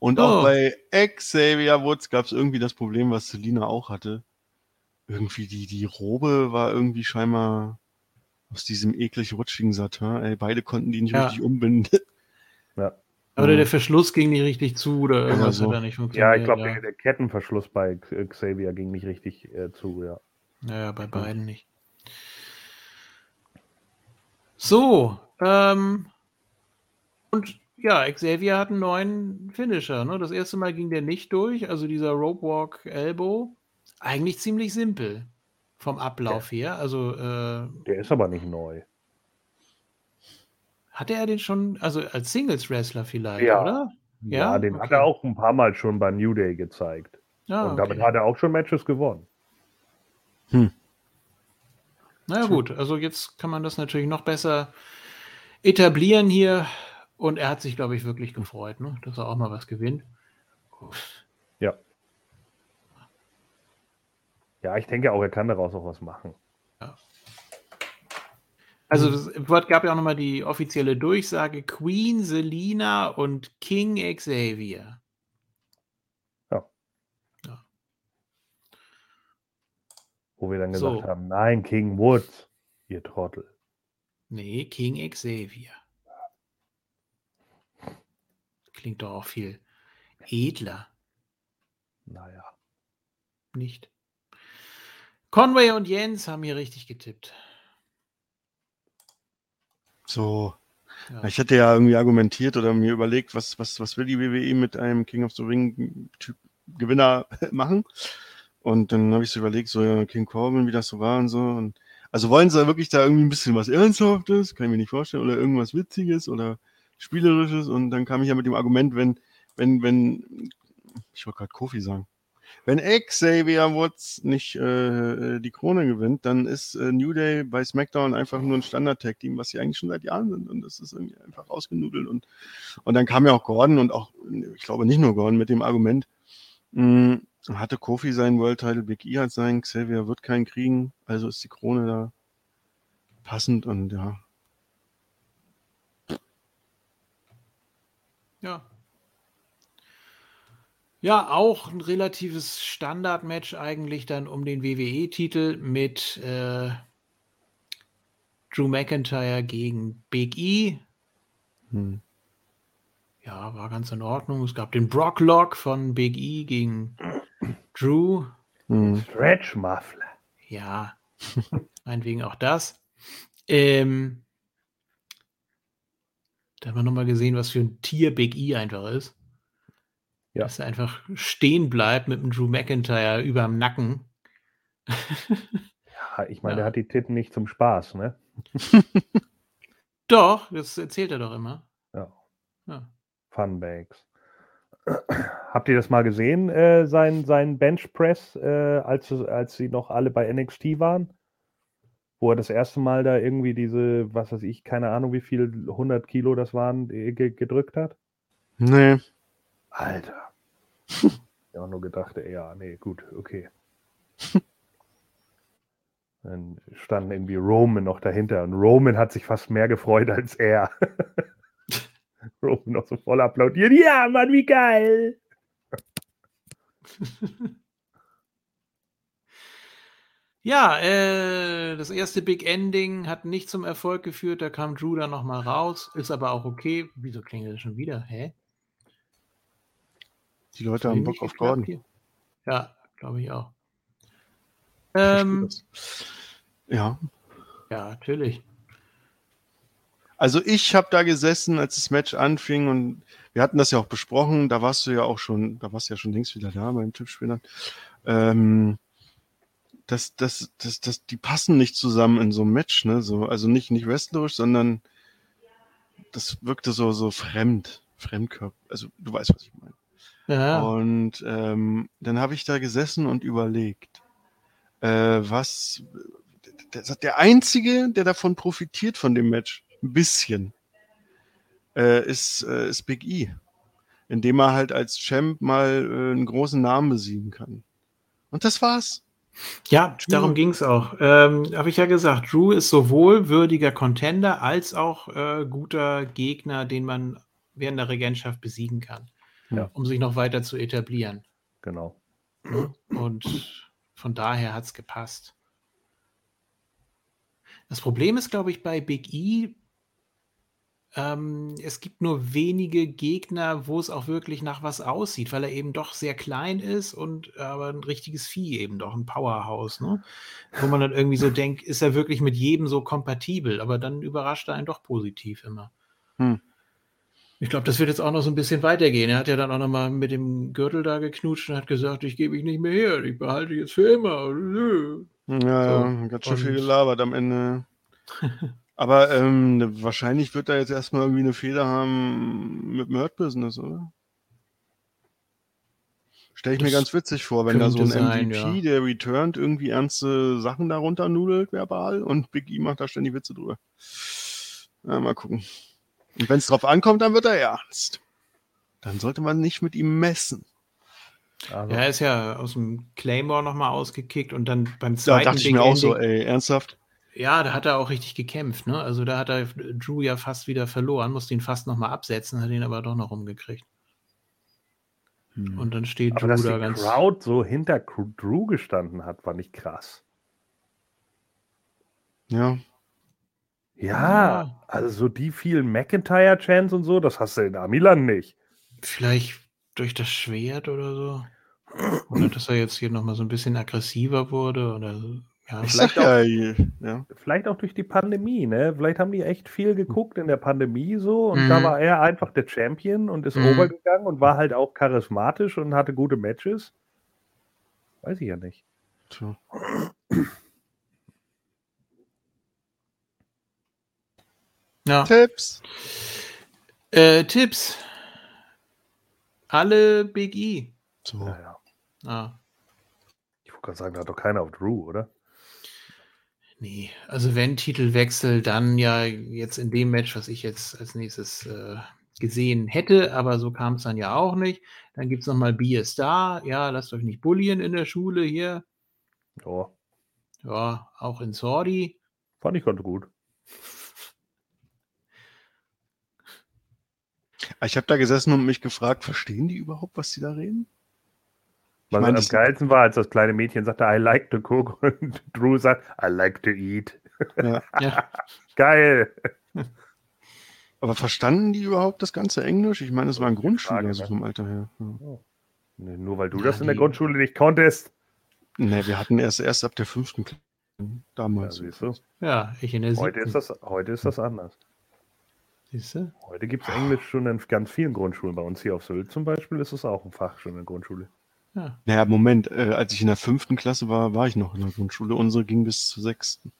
Und Oh. auch bei Xavier Woods gab es irgendwie das Problem, was Selina auch hatte. Irgendwie die, die Robe war irgendwie scheinbar aus diesem eklig rutschigen Satin. Ey, beide konnten die nicht Ja. richtig umbinden. Oder Mhm. der Verschluss ging nicht richtig zu oder irgendwas so. hat da nicht Ja, funktioniert. ich glaube, der, der Kettenverschluss bei X- Xavier ging nicht richtig äh, zu, ja. Ja, ja, bei beiden nicht. So, ähm, und ja, Xavier hat einen neuen Finisher. Ne? Das erste Mal ging der nicht durch, also dieser Rope Walk Elbow. Eigentlich ziemlich simpel vom Ablauf her. Also äh, Der ist aber nicht neu. hatte er den schon, also als Singles-Wrestler vielleicht, Ja. oder? Ja, Ja? den hat Okay. er auch ein paar Mal schon bei New Day gezeigt. Ja, und damit okay. hat er auch schon Matches gewonnen. Naja gut, also jetzt kann man das natürlich noch besser etablieren hier. Und er hat sich, glaube ich, wirklich gefreut, ne? dass er auch mal was gewinnt. Ja. Ja, ich denke auch, er kann daraus auch was machen. Also es gab ja auch nochmal die offizielle Durchsage Queen, Selina und King Xavier. Wo wir dann So. gesagt haben, nein, King Woods, ihr Trottel. Nee, King Xavier. Klingt doch auch viel edler, Naja. nicht? Conway und Jens haben hier richtig getippt. So. Ja. Ich hatte ja irgendwie argumentiert oder mir überlegt, was, was, was will die WWE mit einem King of the Ring Typ Gewinner machen? Und dann habe ich so überlegt, so ja, King Corbin, wie das so war und so. Und also wollen sie wirklich da irgendwie ein bisschen was Ernsthaftes, kann ich mir nicht vorstellen, oder irgendwas Witziges oder Spielerisches. Und dann kam ich ja mit dem Argument, wenn, wenn, wenn, ich wollte gerade Kofi sagen, Wenn Xavier Woods nicht äh, die Krone gewinnt, dann ist äh, New Day bei SmackDown einfach nur ein Standard-Tag-Team, was sie eigentlich schon seit Jahren sind. Und das ist irgendwie einfach ausgenudelt. Und, und dann kam ja auch Gordon und auch, ich glaube nicht nur Gordon, mit dem Argument, mh, hatte Kofi seinen World Title, Big E hat seinen, Xavier wird keinen kriegen, also ist die Krone da passend und ja. Ja. Ja, auch ein relatives Standardmatch eigentlich dann um den WWE-Titel mit äh, Drew McIntyre gegen Big E. Hm. Ja, war ganz in Ordnung. Es gab den Brocklock von Big E gegen Drew. Hm. Stretch Muffler. Ja, meinetwegen auch das. Ähm, da haben wir nochmal gesehen, was für ein Tier Big E einfach ist. Ja. Dass er einfach stehen bleibt mit dem Drew McIntyre über dem Nacken. Ja, ich meine, Ja. der hat die Titten nicht zum Spaß, ne? Doch, das erzählt er doch immer. Ja. Ja. Funbags. Habt ihr das mal gesehen, äh, sein, sein Benchpress, äh, als, als sie noch alle bei NXT waren? Wo er das erste Mal da irgendwie diese, was weiß ich, keine Ahnung, wie viel 100 Kilo das waren, ge gedrückt hat? Nee. Alter. Ich habe auch nur gedacht, ja, nee, gut, okay. Dann stand irgendwie Roman noch dahinter und Roman hat sich fast mehr gefreut als er. Roman noch so voll applaudiert. Ja, Mann, wie geil! Ja, äh, das erste Big Ending hat nicht zum Erfolg geführt. Da kam Drew dann nochmal raus. Ist aber auch okay. Wieso klingelt das schon wieder? Hä? Die Leute haben Bock auf Gordon. Hier? Ja, glaube ich auch. Ähm. Ja. ja, natürlich. Also ich habe da gesessen, als das Match anfing und wir hatten das ja auch besprochen, da warst du ja auch schon, da warst du ja schon längst wieder da beim Tippspielern. Ähm, das, das, das, das, die passen nicht zusammen in so einem Match, ne? So, also nicht, nicht wrestlerisch, sondern das wirkte so, so fremd, Fremdkörper. Also du weißt, was ich meine. Ja, Und ähm, dann habe ich da gesessen und überlegt, äh, was der, der Einzige, der davon profitiert von dem Match, ein bisschen, äh, ist, äh, ist Big E. Indem er halt als Champ mal äh, einen großen Namen besiegen kann. Und das war's. ja darum ging es auch. Ähm, Habe ich ja gesagt, Drew ist sowohl würdiger Contender als auch äh, guter Gegner, den man während der Regentschaft besiegen kann, Ja. um sich noch weiter zu etablieren. Genau. Ne? Und von daher hat es gepasst. Das Problem ist, glaube ich, bei Big E, ähm, es gibt nur wenige Gegner, wo es auch wirklich nach was aussieht, weil er eben doch sehr klein ist und aber ein richtiges Vieh eben doch, ein Powerhouse, ne? Wo man dann irgendwie so denkt, ist er wirklich mit jedem so kompatibel, aber dann überrascht er einen doch positiv immer. Hm. Ich glaube, das wird jetzt auch noch so ein bisschen weitergehen. Er hat ja dann auch noch mal mit dem Gürtel da geknutscht und hat gesagt, ich gebe mich nicht mehr her, ich behalte jetzt für immer. Ja, So, ja, ganz schön viel und- gelabert am Ende. Aber ähm, wahrscheinlich wird er jetzt erstmal irgendwie eine Fehler haben mit dem Hurt-Business, oder? Stelle ich mir Das ganz witzig vor, wenn da so ein sein, MVP, ja. der returned, irgendwie ernste Sachen darunter nudelt, verbal, und Big E macht da ständig Witze drüber. Ja, mal gucken. Und wenn es drauf ankommt, dann wird er ernst. Dann sollte man nicht mit ihm messen. Also, Ja, er ist ja aus dem Claymore nochmal ausgekickt und dann beim Da zweiten dachte ich Big mir auch so, ey, ernsthaft? Ja, da hat er auch richtig gekämpft, ne? Also da hat er Drew ja fast wieder verloren, musste ihn fast nochmal absetzen, hat ihn aber doch noch rumgekriegt. Und dann steht aber Drew dass da die ganz. Crowd so hinter Drew gestanden hat, war nicht krass. Ja. Ja, Ja. also so die vielen McIntyre-Chants und so, das hast du in Amiland nicht. Vielleicht durch das Schwert oder so. Oder dass er jetzt hier nochmal so ein bisschen aggressiver wurde oder so. Ja, Ich Vielleicht sag ja, ja. Vielleicht auch durch die Pandemie, ne? Vielleicht haben die echt viel geguckt in der Pandemie so und da Mhm. war er einfach der Champion und ist Mhm. overgegangen und war halt auch charismatisch und hatte gute Matches. Weiß ich ja nicht. Tja. Ja. Tipps. Äh, Tipps. Alle Big E. So. Naja. Ah. Ich wollte gerade sagen, da hat doch keiner auf Drew, oder? Nee, also wenn Titelwechsel, dann ja jetzt in dem Match, was ich jetzt als nächstes äh, gesehen hätte, aber so kam es dann ja auch nicht. Dann gibt es nochmal Be a Star. Ja, lasst euch nicht bullien in der Schule hier. Ja, Ja, auch in Saudi. fand ich ganz gut. Ich habe da gesessen und mich gefragt, verstehen die überhaupt, was die da reden? Was meine, am das- geilsten war, als das kleine Mädchen sagte, I like to cook und Drew sagt, I like to eat. Ja. Ja, Geil. Aber verstanden die überhaupt das ganze Englisch? Ich meine, es waren Grundschüler, so ne? vom Alter her. Ja. Nee, nur weil du Ja, das in der Grundschule nicht konntest. Ne, wir hatten erst, erst ab der fünften Klasse. Ja, Damals. siehst du. ja, ich in der Heute ist, siebten. das, heute ist das anders. Siehst du? Heute gibt es Englisch schon in ganz vielen Grundschulen. Bei uns hier auf Sylt zum Beispiel ist es auch ein Fach schon in der Grundschule. Ja. Naja, Moment, äh, als ich in der fünften Klasse war, war ich noch in der Grundschule. Unsere ging bis zur sechsten.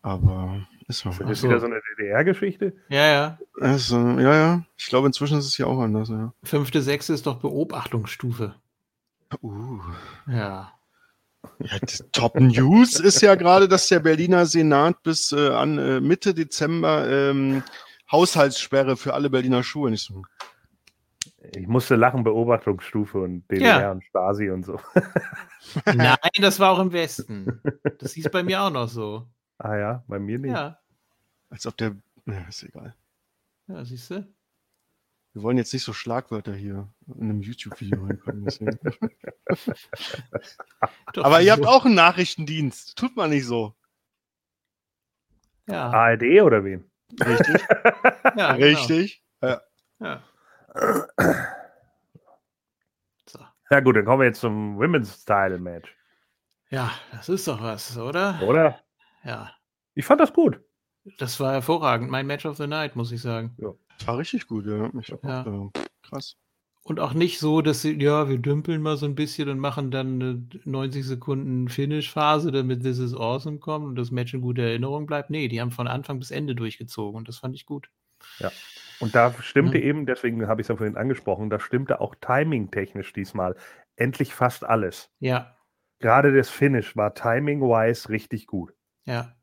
Aber ist Das noch ist wieder so eine DDR-Geschichte. Ja, ja. ist, äh, Ja, ja. Ich glaube, inzwischen ist es ja auch anders, ja. Fünfte, sechste ist doch Beobachtungsstufe. Uh. Ja. Ja, die Top News ist ja gerade, dass der Berliner Senat bis äh, an äh, Mitte Dezember ähm, Haushaltssperre für alle Berliner Schulen. Ich so, Ich musste lachen, Beobachtungsstufe und DDR und Stasi und so. Nein, das war auch im Westen. Das hieß bei mir auch noch so. Ah ja, bei mir nicht. Ja, als ob der. Ja, ist egal. ja siehst du? Wir wollen jetzt nicht so Schlagwörter hier in einem YouTube-Video. Doch, Aber ihr habt auch einen Nachrichtendienst. Tut man nicht so. Ja, ARD oder wen? Richtig? ja genau. Richtig. Ja. So. Ja gut, dann kommen wir jetzt zum Women's Title Match. Ja, das ist doch was, oder? Oder? Ja. Ich fand das gut. Das war hervorragend. Mein Match of the Night, muss ich sagen. War richtig gut, ja. Ich hab Ja. auch, äh, krass. Und auch nicht so, dass sie, ja, wir dümpeln mal so ein bisschen und machen dann eine 90 Sekunden Finish-Phase, damit This is Awesome kommt und das Match in guter Erinnerung bleibt. Nee, die haben von Anfang bis Ende durchgezogen und das fand ich gut. Und da stimmte Mhm. eben, deswegen habe ich es ja vorhin angesprochen, da stimmte auch timing-technisch diesmal endlich fast alles. Ja, Gerade das Finish war timing-wise richtig gut. ja.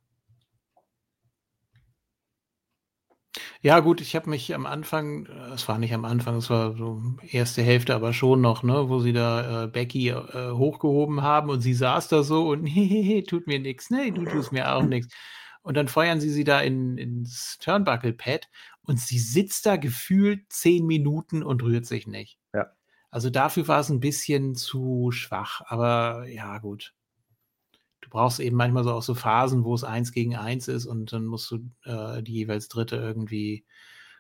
Ja, gut, ich habe mich am Anfang, äh, es war nicht am Anfang, es war so erste Hälfte, aber schon noch, ne, wo sie da äh, Becky äh, hochgehoben haben und sie saß da so und hehehe, tut mir nichts, nee, du tust mir auch nichts. Und dann feuern sie sie da in, ins Turnbuckle-Pad und sie sitzt da gefühlt zehn Minuten und rührt sich nicht. Ja. Also dafür war es ein bisschen zu schwach, aber ja, gut. Du brauchst eben manchmal so auch so Phasen, wo es eins gegen eins ist und dann musst du äh, die jeweils dritte irgendwie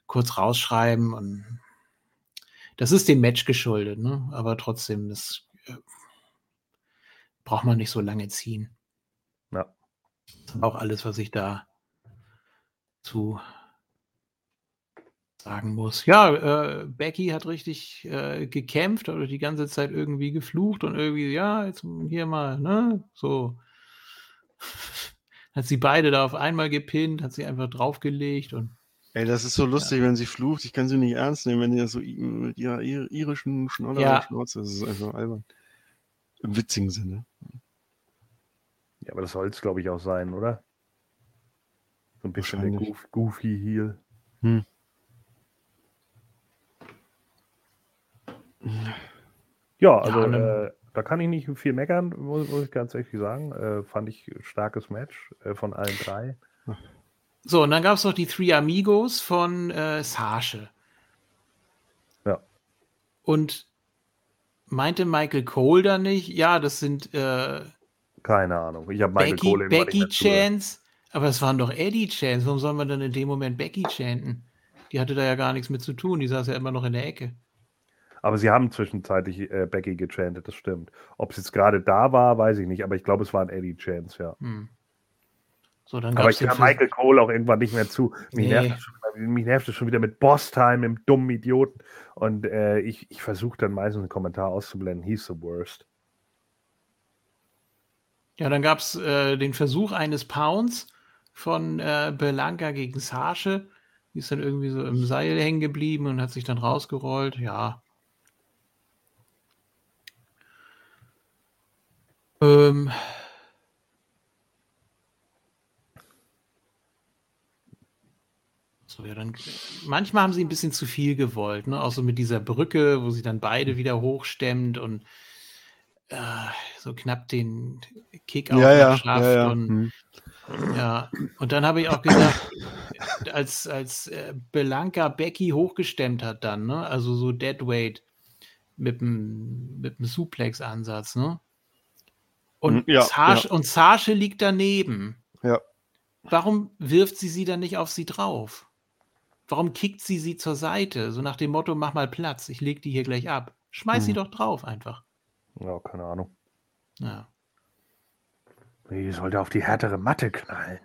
kurz rausschreiben und das ist dem Match geschuldet, ne? Aber trotzdem, das äh, braucht man nicht so lange ziehen. Ja. Das ist auch alles, was ich da zu sagen muss. Ja, äh, Becky hat richtig äh, gekämpft oder die ganze Zeit irgendwie geflucht und irgendwie, ja, jetzt hier mal, ne, so. Hat sie beide da auf einmal gepinnt, hat sie einfach draufgelegt und Ey, das ist so lustig, wenn sie flucht. Ich kann sie nicht ernst nehmen, wenn das so mit ihrer ir- irischen Schnoller Ja. und Schnauze. Das ist einfach albern. Im witzigen Sinne. Ja, aber das soll es, glaube ich, auch sein, oder? So ein bisschen der. Goof, Goofy Heel. Hm. Ja, also Ja, ne- äh, da kann ich nicht viel meckern, muss, muss ich ganz ehrlich sagen. Äh, fand ich starkes Match äh, von allen drei. So, und dann gab es noch die Three Amigos von äh, Sasche. Ja. Und meinte Michael Cole da nicht, ja, das sind äh, Keine Ahnung. Ich habe Michael Cole irgendwann Becky. Chance, aber es waren doch Eddie Chance. Warum soll man dann in dem Moment Becky chanten? Die hatte da ja gar nichts mit zu tun, die saß ja immer noch in der Ecke. Aber sie haben zwischenzeitlich äh, Becky gechantet, das stimmt. Ob es jetzt gerade da war, weiß ich nicht, aber ich glaube, es war ein Eddie Chance, ja. Hm. So, dann Aber ich höre Michael Cole auch irgendwann nicht mehr zu. Mich, Nee. nervt, schon, wieder- mich nervt das schon wieder mit Boss-Time, im dummen Idioten. Und äh, ich, ich versuche dann meistens einen Kommentar auszublenden. He's the worst. Ja, dann gab es äh, den Versuch eines Pounds von äh, Belanca gegen Sasche. Die ist dann irgendwie so im Seil hängen geblieben und hat sich dann rausgerollt. Ja. Ähm, so, ja, dann, manchmal haben sie ein bisschen zu viel gewollt, ne? Auch so mit dieser Brücke, wo sie dann beide wieder hochstemmt und äh, so knapp den Kick auch Ja, ja, schafft. ja, ja. Und, Hm. ja, und dann habe ich auch gedacht, als, als äh, Belanca Becky hochgestemmt hat dann, ne? Also so Deadweight mit dem, mit dem Suplex-Ansatz, ne? Und, Hm, ja, Sascha, und Sascha liegt daneben. Ja. Warum wirft sie sie dann nicht auf sie drauf? Warum kickt sie sie zur Seite? So nach dem Motto, mach mal Platz, ich leg die hier gleich ab. Schmeiß sie Hm. doch drauf einfach. Ja, keine Ahnung. Ja. Die sollte auf die härtere Matte knallen.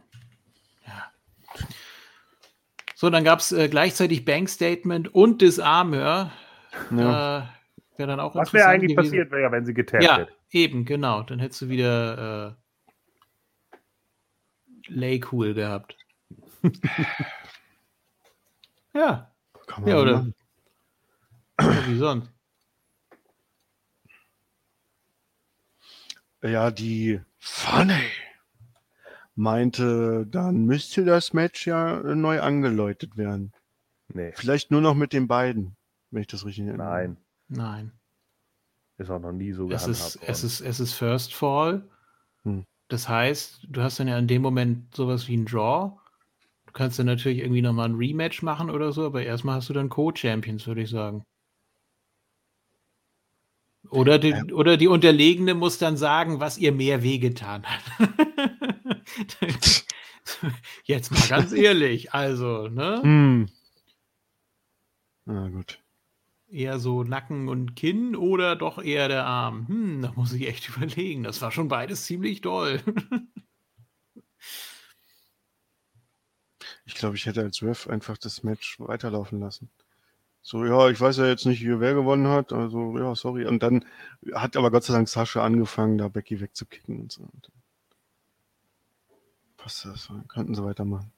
So, dann gab es äh, gleichzeitig Bank Statement und Disarmor. Ja. Äh, Wäre dann auch Was wäre eigentlich gewesen. passiert, wäre, wenn sie getappt Ja, hätte? eben, genau. Dann hättest du wieder äh, Lay cool gehabt. ja, Kann man ja, oder? Ja, wie sonst? Ja, die Funny meinte, dann müsste das Match ja äh, neu angeläutet werden. Nee, Vielleicht nur noch mit den beiden, wenn ich das richtig erinnere. nein. Nein. Ist auch noch nie so Es gehandhabt ist, es, worden. ist, es ist First Fall. Hm. Das heißt, du hast dann ja in dem Moment sowas wie ein Draw. Du kannst dann natürlich irgendwie nochmal ein Rematch machen oder so, aber erstmal hast du dann Co-Champions, würde ich sagen. Oder die, Ja. oder die Unterlegene muss dann sagen, was ihr mehr wehgetan hat. Jetzt mal ganz ehrlich, also, ne? Hm. Na gut. Eher so Nacken und Kinn oder doch eher der Arm? Hm, da muss ich echt überlegen. Das war schon beides ziemlich doll. Ich glaube, ich hätte als Ref einfach das Match weiterlaufen lassen. So, ja, ich weiß ja jetzt nicht, wer gewonnen hat, also ja, sorry. Und dann hat aber Gott sei Dank Sascha angefangen, da Becky wegzukicken und so. Und passt das, dann könnten sie weitermachen.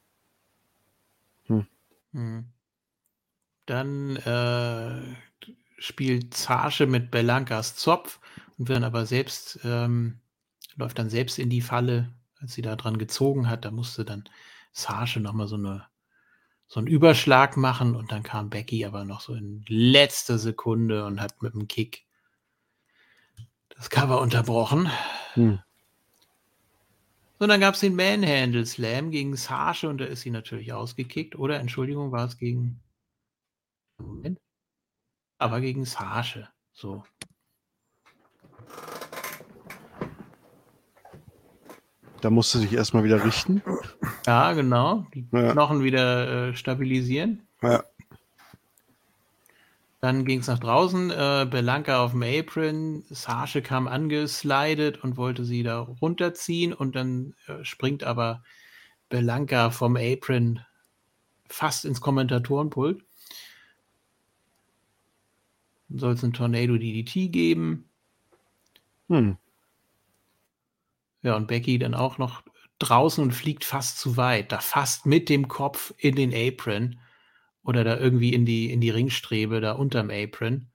Hm. Dann äh, spielt Zasche mit Belancas Zopf und wird dann aber selbst, ähm, läuft dann selbst in die Falle, als sie da dran gezogen hat. Da musste dann Sasche nochmal so eine so einen Überschlag machen und dann kam Becky aber noch so in letzter Sekunde und hat mit dem Kick das Cover unterbrochen. Hm. So, dann gab es den Manhandle Slam gegen Sasha und da ist sie natürlich ausgekickt. Oder, Entschuldigung, war es gegen. Moment. Aber gegen Sasha. So. Da musste sich erstmal wieder richten. Ja, genau. Die Ja. Knochen wieder äh, stabilisieren. Ja. Dann ging es nach draußen. Äh, Belanca auf dem Apron. Sasha kam angeslidet und wollte sie da runterziehen. Und dann äh, springt aber Belanca vom Apron fast ins Kommentatorenpult. Dann soll es einen Tornado DDT geben. Hm. Ja, und Becky dann auch noch draußen und fliegt fast zu weit. Da fast mit dem Kopf in den Apron oder da irgendwie in die, in die Ringstrebe da unterm Apron.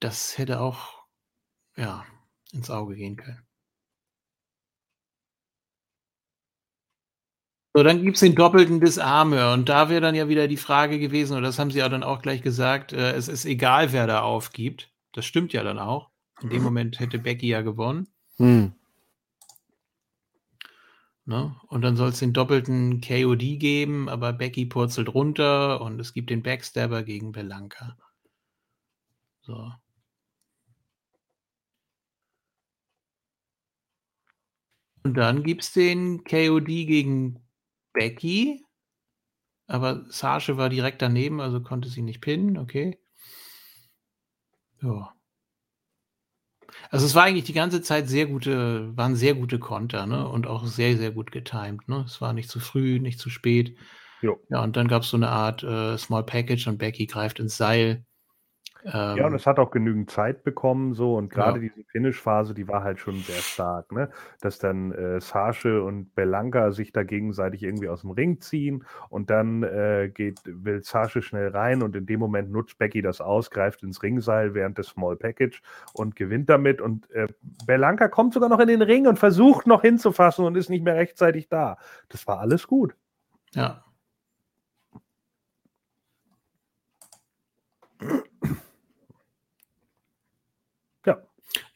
Das hätte auch, ja, ins Auge gehen können. So, dann gibt es den doppelten Disarmor und da wäre dann ja wieder die Frage gewesen, und das haben sie ja dann auch gleich gesagt, äh, es ist egal, wer da aufgibt. Das stimmt ja dann auch. In dem Moment hätte Becky ja gewonnen. Hm. Ne? Und dann soll es den doppelten KOD geben, aber Becky purzelt runter und es gibt den Backstabber gegen Belanca. So. Und dann gibt es den KOD gegen Becky. Aber Sasha war direkt daneben, also konnte sie nicht pinnen, okay. Ja. Also es war eigentlich die ganze Zeit sehr gute, waren sehr gute Konter, ne? Und auch sehr, sehr gut getimed, ne? Es war nicht zu früh, nicht zu spät. Jo. Ja, und dann gab es so eine Art äh, Small Package und Becky greift ins Seil. Ja, und Ähm, es hat auch genügend Zeit bekommen, so und gerade Ja. diese Finish-Phase, die war halt schon sehr stark, ne? Dass dann äh, Sasche und Belanka sich da gegenseitig irgendwie aus dem Ring ziehen und dann äh, geht, will Sasche schnell rein und in dem Moment nutzt Becky das aus, greift ins Ringseil während des Small Package und gewinnt damit und äh, Belanka kommt sogar noch in den Ring und versucht noch hinzufassen und ist nicht mehr rechtzeitig da. Das war alles gut. Ja.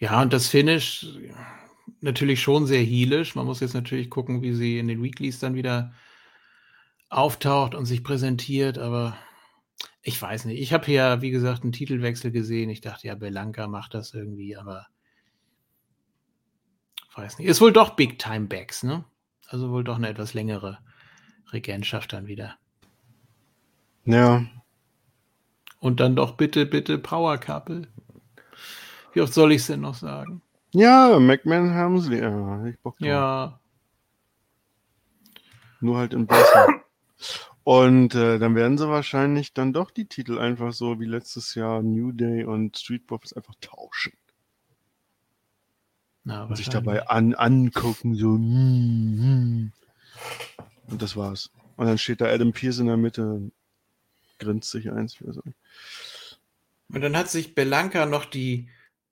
Ja, und das Finish natürlich schon sehr heelisch. Man muss jetzt natürlich gucken, wie sie in den Weeklies dann wieder auftaucht und sich präsentiert, aber ich weiß nicht. Ich habe hier, wie gesagt, einen Titelwechsel gesehen. Ich dachte, ja, Belanca macht das irgendwie, aber weiß nicht. Ist wohl doch Big Time Backs, ne? Also wohl doch eine etwas längere Regentschaft dann wieder. Ja. Und dann doch bitte, bitte Power Couple. Wie oft soll ich es denn noch sagen? Ja, McMahon haben sie. Ja, ich Bock drauf. Ja, Nur halt in besser. Und äh, dann werden sie wahrscheinlich dann doch die Titel einfach so wie letztes Jahr New Day und Street Profits einfach tauschen. na, Und sich dabei an, angucken, so. mm, mm. Und das war's. Und dann steht da Adam Pierce in der Mitte, und grinst sich eins für so. Und dann hat sich Belanca noch die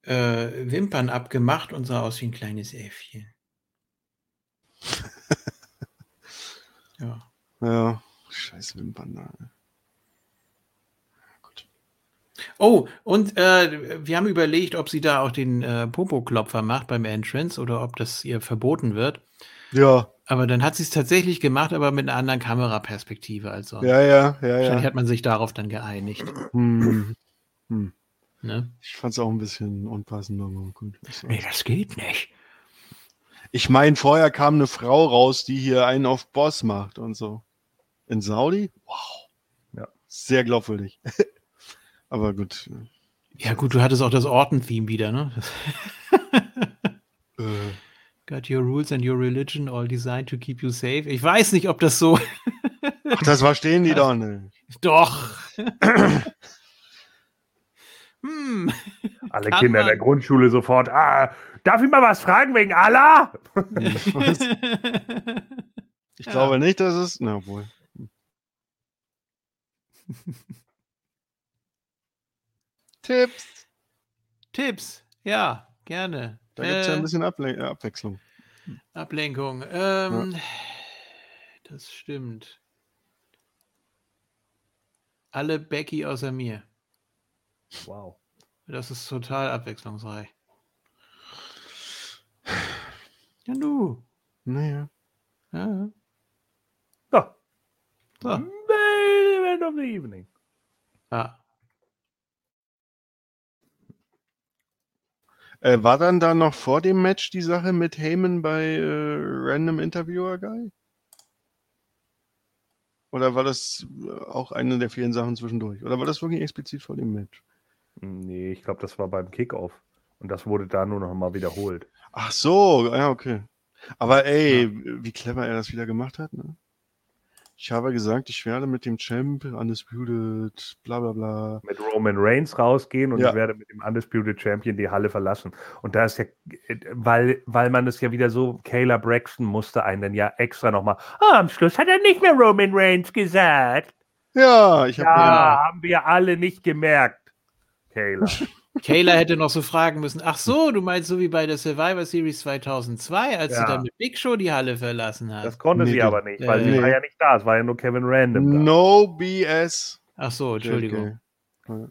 äh, Wimpern abgemacht und sah aus wie ein kleines Äffchen. ja. Ja, scheiß Wimpern da. Gut. Oh, und äh, wir haben überlegt, ob sie da auch den äh, Popo-Klopfer macht beim Entrance oder ob das ihr verboten wird. Ja, Aber dann hat sie es tatsächlich gemacht, aber mit einer anderen Kameraperspektive als sonst. ja, ja, ja, Wahrscheinlich ja. hat man sich darauf dann geeinigt. Hm. Hm. Ne? Ich fand's auch ein bisschen unpassend, aber gut. was soll's. das geht nicht. Ich meine, vorher kam eine Frau raus, die hier einen auf Boss macht und so. In Saudi? Wow. Ja. Sehr glaubwürdig. Aber gut. Ja, gut, du hattest auch das Orton-Theme wieder, ne? Äh, Got your rules and your religion all designed to keep you safe. Ich weiß nicht, ob das so. ach, das verstehen die doch nicht. Doch. hm. Alle Kann Kinder man. der Grundschule sofort, ah, darf ich mal was fragen wegen Allah? Ich Ja. glaube nicht, dass es. Na wohl. Tipps. Tipps. Ja, gerne. Da gibt es ja Äh, ein bisschen Able äh, Abwechslung. Ablenkung. Ähm, Das stimmt. Alle Becky außer mir. Wow. Das ist total abwechslungsreich. Ja, du. Naja. Ja. Ja. So. Main Event of the Evening. ja. Äh, war dann da noch vor dem Match die Sache mit Heyman bei äh, Random Interviewer Guy? Oder war das äh, auch eine der vielen Sachen zwischendurch? Oder war das wirklich explizit vor dem Match? Nee, ich glaube, das war beim Kickoff. Und das wurde da nur noch mal wiederholt. Ach so, ja, okay. Aber ey, wie clever er das wieder gemacht hat, ne? Ich habe gesagt, ich werde mit dem Champ Undisputed, bla bla bla. Mit Roman Reigns rausgehen und Ja. ich werde mit dem Undisputed Champion die Halle verlassen. Und da ist ja, weil, weil man es ja wieder so, Kayla Braxton musste einen dann ja extra nochmal, ah, am Schluss hat er nicht mehr Roman Reigns gesagt. Ja, ich habe Ja, haben wir alle nicht gemerkt. Kayla. Kayla hätte noch so fragen müssen, ach so, du meinst so wie bei der Survivor Series 2002, als sie Ja. dann mit Big Show die Halle verlassen hat. Das konnte Nee, sie aber nicht, weil äh, sie nee. war ja nicht da. Es war ja nur Kevin Random da. No BS. ach so, Entschuldigung. JK.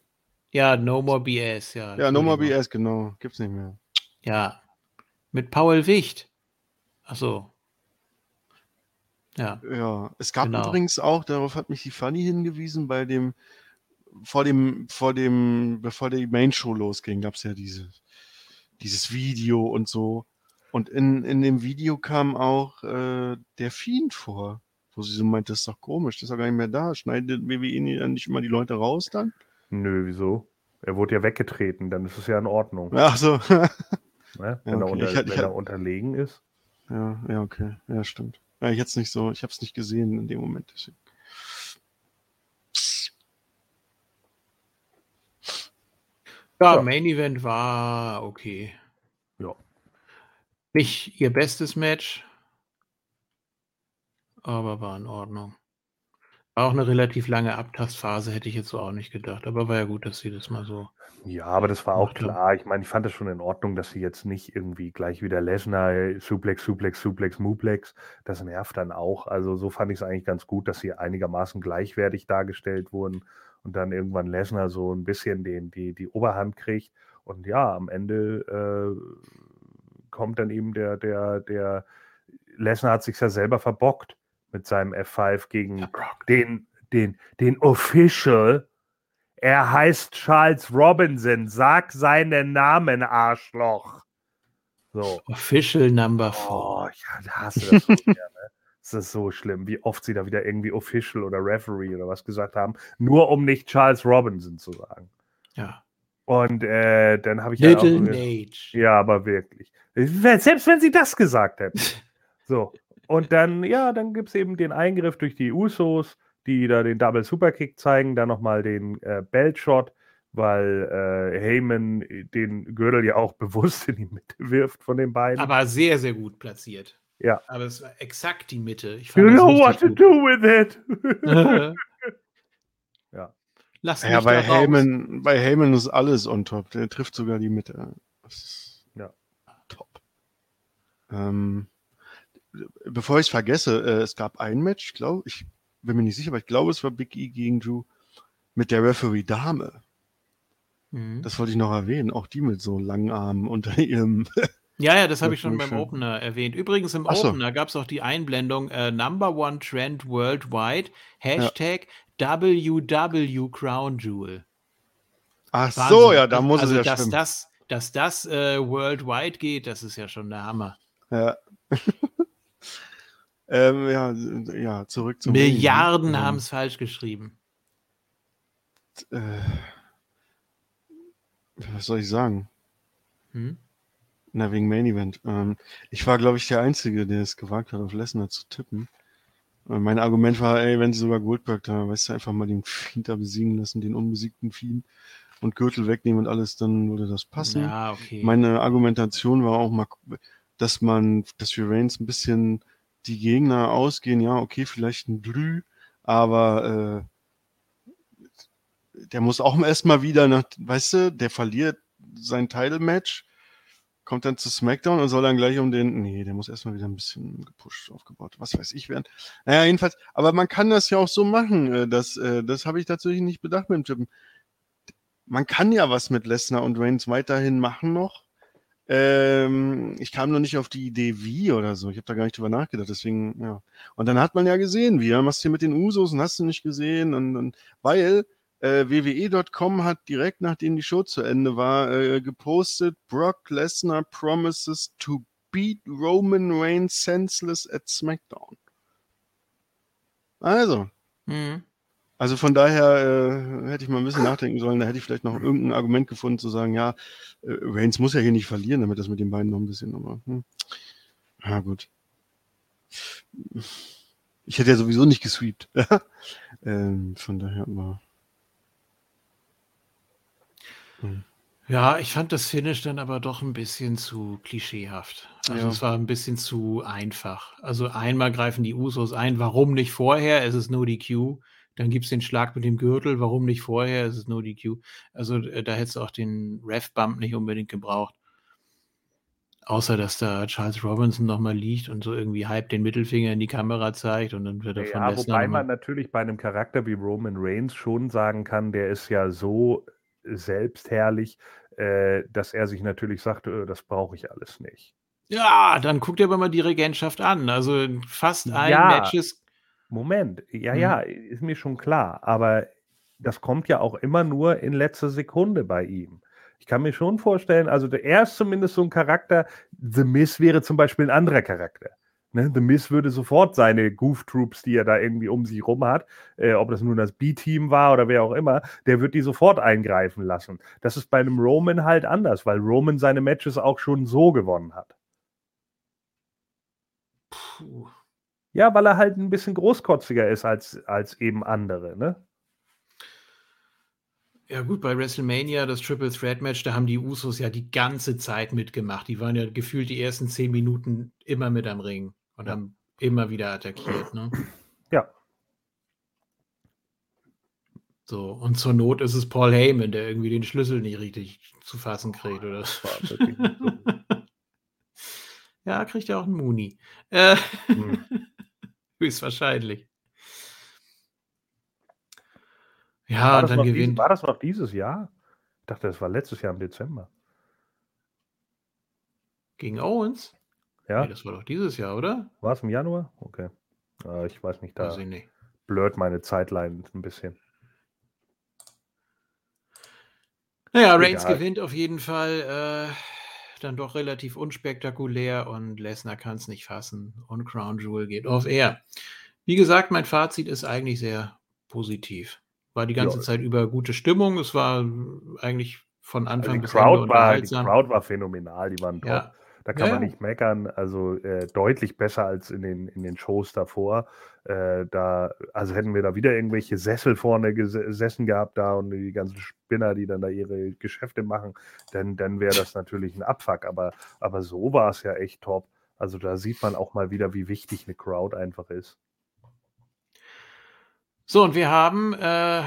Ja, No More BS, ja. Ja, No More. BS, genau. Gibt's nicht mehr. Ja. Mit Paul Wicht. Ach so. Ja. Ja, es gab Genau. übrigens auch, darauf hat mich die Fanny hingewiesen, bei dem, vor dem, vor dem, bevor die Main Show losging, gab es ja diese, dieses Video und so. Und in, in dem Video kam auch äh, der Fiend vor, wo sie so meint, das ist doch komisch, das ist doch gar nicht mehr da. Schneidet WWE nicht- nicht immer die Leute raus dann? Nö, wieso? Er wurde ja weggetreten, dann ist es ja in Ordnung. Ach so. Ne? Wenn, er, okay. unter, Ich hatte- ich wenn er unterlegen ist. ja, ja, okay. Ja, stimmt. Ja, ich jetzt nicht so, ich habe es nicht gesehen in dem Moment. Deswegen. Ja, Ja. Main Event war okay. Ja. Nicht ihr bestes Match, aber war in Ordnung. War auch eine relativ lange Abtastphase, hätte ich jetzt so auch nicht gedacht. Aber war ja gut, dass sie das mal so. Ja, aber das war auch haben. klar. Ich meine, ich fand das schon in Ordnung, dass sie jetzt nicht irgendwie gleich wieder Lesnar, Suplex, Suplex, Suplex, Muplex. Das nervt dann auch. Also so fand ich es eigentlich ganz gut, dass sie einigermaßen gleichwertig dargestellt wurden und dann irgendwann Lesnar so ein bisschen den, die, die Oberhand kriegt. Und ja, am Ende äh, kommt dann eben der, der, der Lesnar hat sich ja selber verbockt mit seinem F5 gegen den, den, den Official. Er heißt Charles Robinson. Sag seinen Namen, Arschloch. So. Official Number 4. Oh, ich hasse das so sehr, Das ist so schlimm, wie oft sie da wieder irgendwie Official oder Referee oder was gesagt haben, nur um nicht Charles Robinson zu sagen. Ja. Und äh, dann habe ich ja auch Little ge- Nage. ja, aber wirklich. Selbst wenn sie das gesagt hätten. So. Und dann, ja, dann gibt es eben den Eingriff durch die Usos, die da den Double Superkick zeigen, dann nochmal den äh, Belt-Shot, weil äh, Heyman den Gürtel ja auch bewusst in die Mitte wirft von den beiden. Aber sehr, sehr gut platziert. Ja. Aber es war exakt die Mitte. Ich you fand das know what to gut. do with it. ja. Lass mich Ja, bei da raus. Heyman, bei Heyman ist alles on top. Der trifft sogar die Mitte. Das ist Ja. top. Ähm, bevor ich es vergesse, äh, es gab ein Match, glaube ich, bin mir nicht sicher, aber ich glaube, es war Big E gegen Drew mit der Referee Dame. Mhm. Das wollte ich noch erwähnen. Auch die mit so langen Armen unter ihrem. Ja, ja, das habe ich schon beim schön. Opener erwähnt. Übrigens im so. Opener gab es auch die Einblendung äh, Number One Trend Worldwide, Hashtag WW Crown Jewel. Ach so, Wahnsinn. ja, da muss also, es ja dass stimmen. das, dass das äh, worldwide geht, das ist ja schon der Hammer. Ja. ähm, ja, ja, zurück zum Milliarden Main. haben es falsch geschrieben. Äh, was soll ich sagen? Hm? Na, wegen Main Event. Ähm, ich war, glaube ich, der Einzige, der es gewagt hat, auf Lesnar zu tippen. Äh, mein Argument war, ey, wenn sie sogar Goldberg da, weißt du, einfach mal den Fiend da besiegen lassen, den unbesiegten Fiend und Gürtel wegnehmen und alles, dann würde das passen. Ja, okay. Meine Argumentation war auch mal, dass man, dass für Reigns ein bisschen die Gegner ausgehen, ja, okay, vielleicht ein Drü, aber äh, der muss auch erstmal wieder nach, weißt du, der verliert sein Title-Match, kommt dann zu SmackDown und soll dann gleich um den, nee, der muss erstmal wieder ein bisschen gepusht, aufgebaut, was weiß ich werden. Naja, jedenfalls, aber man kann das ja auch so machen, äh, das, äh, das habe ich tatsächlich nicht bedacht mit dem Tippen. Man kann ja was mit Lesnar und Reigns weiterhin machen noch. Ähm, ich kam noch nicht auf die Idee, wie oder so. Ich habe da gar nicht drüber nachgedacht. Deswegen, ja. Und dann hat man ja gesehen, wie. Was hier mit den Usos und hast du nicht gesehen? Und, und weil äh, WWE.com hat direkt nachdem die Show zu Ende war, äh, gepostet: Brock Lesnar promises to beat Roman Reigns senseless at SmackDown. Also, Hm. also von daher äh, hätte ich mal ein bisschen nachdenken sollen. Da hätte ich vielleicht noch irgendein Argument gefunden, zu sagen, ja, äh, Reigns muss ja hier nicht verlieren, damit das mit den beiden noch ein bisschen, aber hm. ja gut. Ich hätte ja sowieso nicht gesweept. ähm, von daher aber. Ja, ich fand das Finish dann aber doch ein bisschen zu klischeehaft. Also Ja. es war ein bisschen zu einfach. Also einmal greifen die Usos ein, warum nicht vorher? Es ist no DQ. Dann gibt es den Schlag mit dem Gürtel, warum nicht vorher? Es ist no DQ. Also äh, da hättest du auch den Ref-Bump nicht unbedingt gebraucht. Außer, dass da Charles Robinson nochmal liegt und so irgendwie halb den Mittelfinger in die Kamera zeigt und dann wird er von Ja, Lesnar wobei man natürlich bei einem Charakter wie Roman Reigns schon sagen kann, der ist ja so selbstherrlich, äh, dass er sich natürlich sagt, äh, das brauche ich alles nicht. Ja, dann guckt ihr aber mal die Regentschaft an. Also fast allen Ja. Matches Moment, ja, Mhm. ja, ist mir schon klar, aber das kommt ja auch immer nur in letzter Sekunde bei ihm. Ich kann mir schon vorstellen, also der- er ist zumindest so ein Charakter, The Miz wäre zum Beispiel ein anderer Charakter. Ne? The Miz würde sofort seine Goof Troops, die er da irgendwie um sich rum hat, äh, ob das nun das B-Team war oder wer auch immer, der wird die sofort eingreifen lassen. Das ist bei einem Roman halt anders, weil Roman seine Matches auch schon so gewonnen hat. Puh. Ja, weil er halt ein bisschen großkotziger ist als, als eben andere, ne? Ja, gut, bei WrestleMania, das Triple Threat Match, da haben die Usos ja die ganze Zeit mitgemacht. Die waren ja gefühlt die ersten zehn Minuten immer mit am Ring und haben immer wieder attackiert, ne? Ja. So, und zur Not ist es Paul Heyman, der irgendwie den Schlüssel nicht richtig zu fassen kriegt, oder? War so. Ja, kriegt ja auch einen Muni. Äh, Hm. höchstwahrscheinlich. War Ja, und das, dann gewinnt war das noch dieses Jahr? Ich dachte, das war letztes Jahr im Dezember. gegen Owens. Ja, Nee, das war doch dieses Jahr, oder? war es im Januar? Okay. Äh, ich weiß nicht, da Weiß ich nicht. blurrt meine Zeitline ein bisschen. Naja, Reigns gewinnt auf jeden Fall. Äh, dann doch relativ unspektakulär und Lesnar kann es nicht fassen. Und Crown Jewel geht auf Air. Wie gesagt, mein Fazit ist eigentlich sehr positiv. War die ganze Ja. Zeit über gute Stimmung. Es war eigentlich von Also Anfang die, bis Ende Crowd war, die unterhaltsam. Crowd war phänomenal, die waren top. Ja. Da kann Ja, man nicht meckern. Also äh, deutlich besser als in den, in den Shows davor. Äh, da, also hätten wir da wieder irgendwelche Sessel vorne ges- gesessen gehabt da und die ganzen Spinner, die dann da ihre Geschäfte machen, dann, dann wäre das natürlich ein Abfuck. Aber, aber so war es ja echt top. Also da sieht man auch mal wieder, wie wichtig eine Crowd einfach ist. So, und wir haben, äh,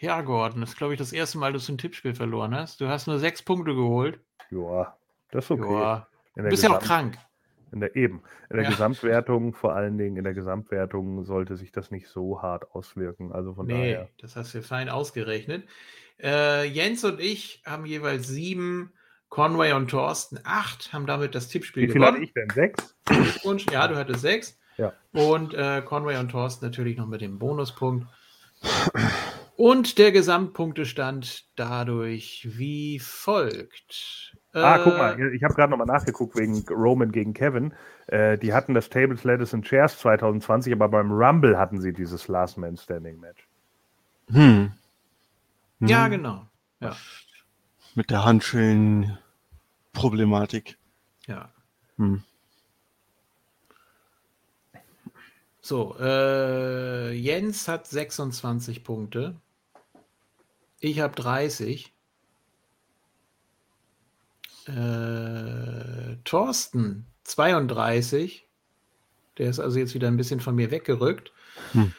ja, Gordon, das ist, glaube ich, das erste Mal, dass du ein Tippspiel verloren hast. Du hast nur sechs Punkte geholt. Ja, das ist okay. In Du der bist ja auch Gesamt- krank. In der, eben. In der Ja. Gesamtwertung, vor allen Dingen in der Gesamtwertung, sollte sich das nicht so hart auswirken. Also von Nee, daher. das hast du fein ausgerechnet. Äh, Jens und ich haben jeweils sieben, Conway und Thorsten acht, haben damit das Tippspiel Wie viel hatte gewonnen. ich denn? Sechs? Glückwunsch. Ja, du hattest sechs. Ja. Und äh, Conway und Thorsten natürlich noch mit dem Bonuspunkt. Und der Gesamtpunktestand dadurch wie folgt. Ah, guck Äh, mal, ich habe gerade nochmal nachgeguckt wegen Roman gegen Kevin. Äh, die hatten das Tables, Ladders and Chairs 2020, aber beim Rumble hatten sie dieses Last Man Standing Match. Hm. Ja, Hm. genau. Ja, Mit der Handschellen-Problematik. ja. Hm. So, äh, Jens hat 26 Punkte. Ich habe 30. Äh, Thorsten 32. Der ist also jetzt wieder ein bisschen von mir weggerückt. Hm.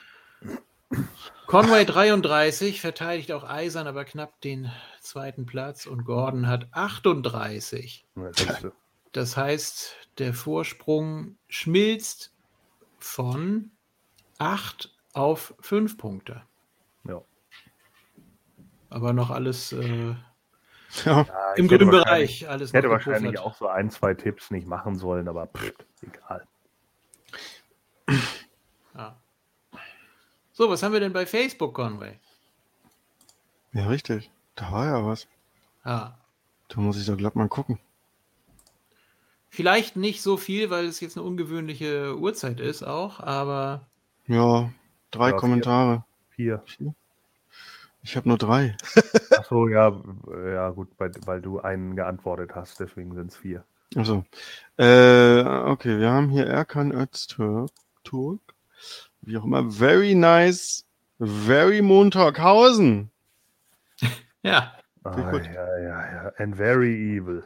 Conway 33, verteidigt auch eisern, aber knapp den zweiten Platz. Und Gordon hat 38. Ja, siehst du. Das heißt, der Vorsprung schmilzt von 8 auf 5 Punkte. Ja. Aber noch alles äh, Ja. Ja, im grünen Bereich. Alles Ich hätte wahrscheinlich gepuffert. auch so ein, zwei Tipps nicht machen sollen, aber pff, egal. Ja. So, was haben wir denn bei Facebook, Conway? ja, richtig. Da war ja was. Ah, Da muss ich doch glatt mal gucken. vielleicht nicht so viel, weil es jetzt eine ungewöhnliche Uhrzeit ist auch, aber Ja, drei Ja, vier. Kommentare. Vier. Ich habe nur drei. Achso, ja, ja, gut, weil, weil du einen geantwortet hast, deswegen sind es vier. Also, äh, okay, wir haben hier Erkan Öztürk, Turk, wie auch immer. Very nice, very Montaghausen. ja. Ah, ja, ja, ja. And very evil.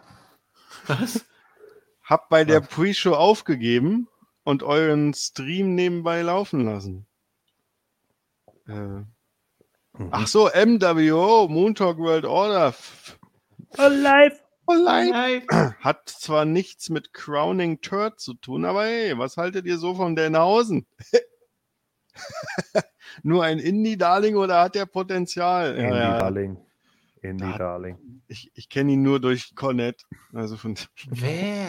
Was? Hab bei der Was? Pre-Show aufgegeben und euren Stream nebenbei laufen lassen. Äh. Ach so, MWO, Montag World Order. Alive! Online. Nein. Hat zwar nichts mit Crowning Turd zu tun, aber hey, was haltet ihr so von Denhausen? Nur ein Indie-Darling oder hat der Potenzial? Indie Ja, ja. Darling. Indie Da- Darling. Ich, ich kenne ihn nur durch Cornet. Also von, Wer?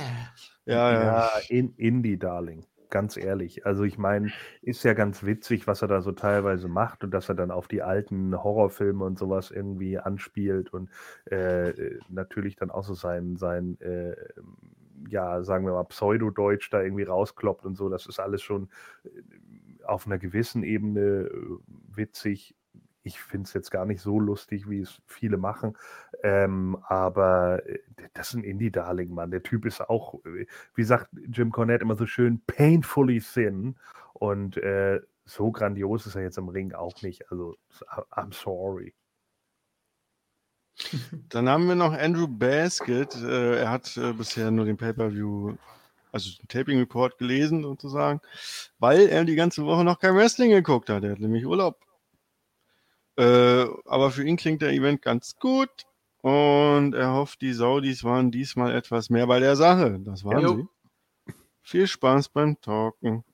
ja, ja. Ja, in, Indie Darling. Ganz ehrlich. Also ich meine, ist ja ganz witzig, was er da so teilweise macht und dass er dann auf die alten Horrorfilme und sowas irgendwie anspielt und äh, äh, natürlich dann auch so sein, sein äh, ja, sagen wir mal, Pseudodeutsch da irgendwie rauskloppt und so. Das ist alles schon äh, auf einer gewissen Ebene äh, witzig. Ich finde es jetzt gar nicht so lustig, wie es viele machen. Ähm, aber äh, das ist ein Indie-Darling, Mann. Der Typ ist auch, äh, wie sagt Jim Cornette immer so schön, painfully thin. Und äh, so grandios ist er jetzt im Ring auch nicht. Also, I'm sorry. Dann haben wir noch Andrew Basket. Äh, er hat äh, bisher nur den Pay-Per-View, also den Taping-Report gelesen sozusagen, weil er die ganze Woche noch kein Wrestling geguckt hat. Er hat nämlich Urlaub. Äh, aber für ihn klingt der Event ganz gut und er hofft, die Saudis waren diesmal etwas mehr bei der Sache. Das waren Jo. sie. Viel Spaß beim Talken.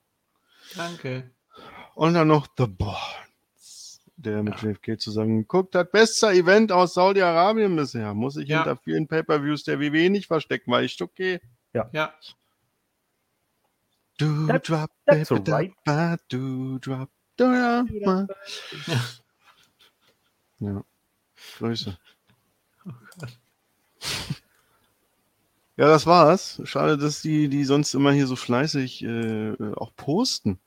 Danke. Und dann noch The Bonds, der mit Ja. JFK zusammen geguckt hat. Bester Event aus Saudi-Arabien bisher. Muss ich Ja. hinter vielen Pay-Per-Views der WWE nicht verstecken, weil ich okay. Ja, Du That- drop, that's baby, alright. da, du drop, da, ma. Ja. Grüße. Oh Ja, das war's. Schade, dass die, die sonst immer hier so fleißig äh, auch posten.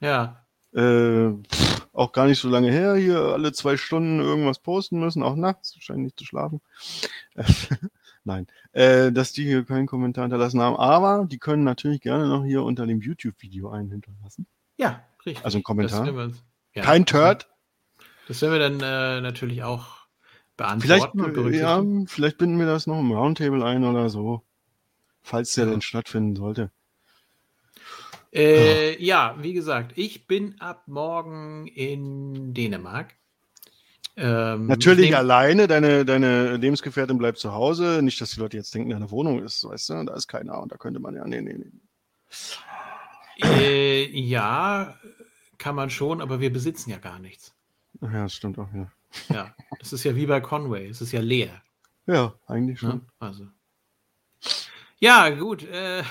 ja. Äh, auch gar nicht so lange her, hier alle zwei Stunden irgendwas posten müssen, auch nachts, scheinen nicht zu schlafen. Nein, äh, dass die hier keinen Kommentar hinterlassen haben, aber die können natürlich gerne noch hier unter dem YouTube-Video einen hinterlassen. Ja, richtig. Also ein Kommentar? Das werden wir, uns- ja, Kein Turd. Das werden wir dann äh, natürlich auch Vielleicht, beantworten äh, ja, vielleicht binden wir das noch im Roundtable ein oder so, falls der Ja. denn stattfinden sollte. Äh, ja, wie gesagt, ich bin ab morgen in Dänemark. Ähm, Natürlich alleine, deine, deine Lebensgefährtin bleibt zu Hause. Nicht, dass die Leute jetzt denken, deine Wohnung ist, weißt du, da ist keiner und da könnte man ja, nee, nee, nee. Äh, ja, kann man schon, aber wir besitzen ja gar nichts. Ach Ja, das stimmt auch, ja. Ja, das ist ja wie bei Conway, es ist ja leer. Ja, eigentlich schon. Ne? Also. Ja, gut. Äh,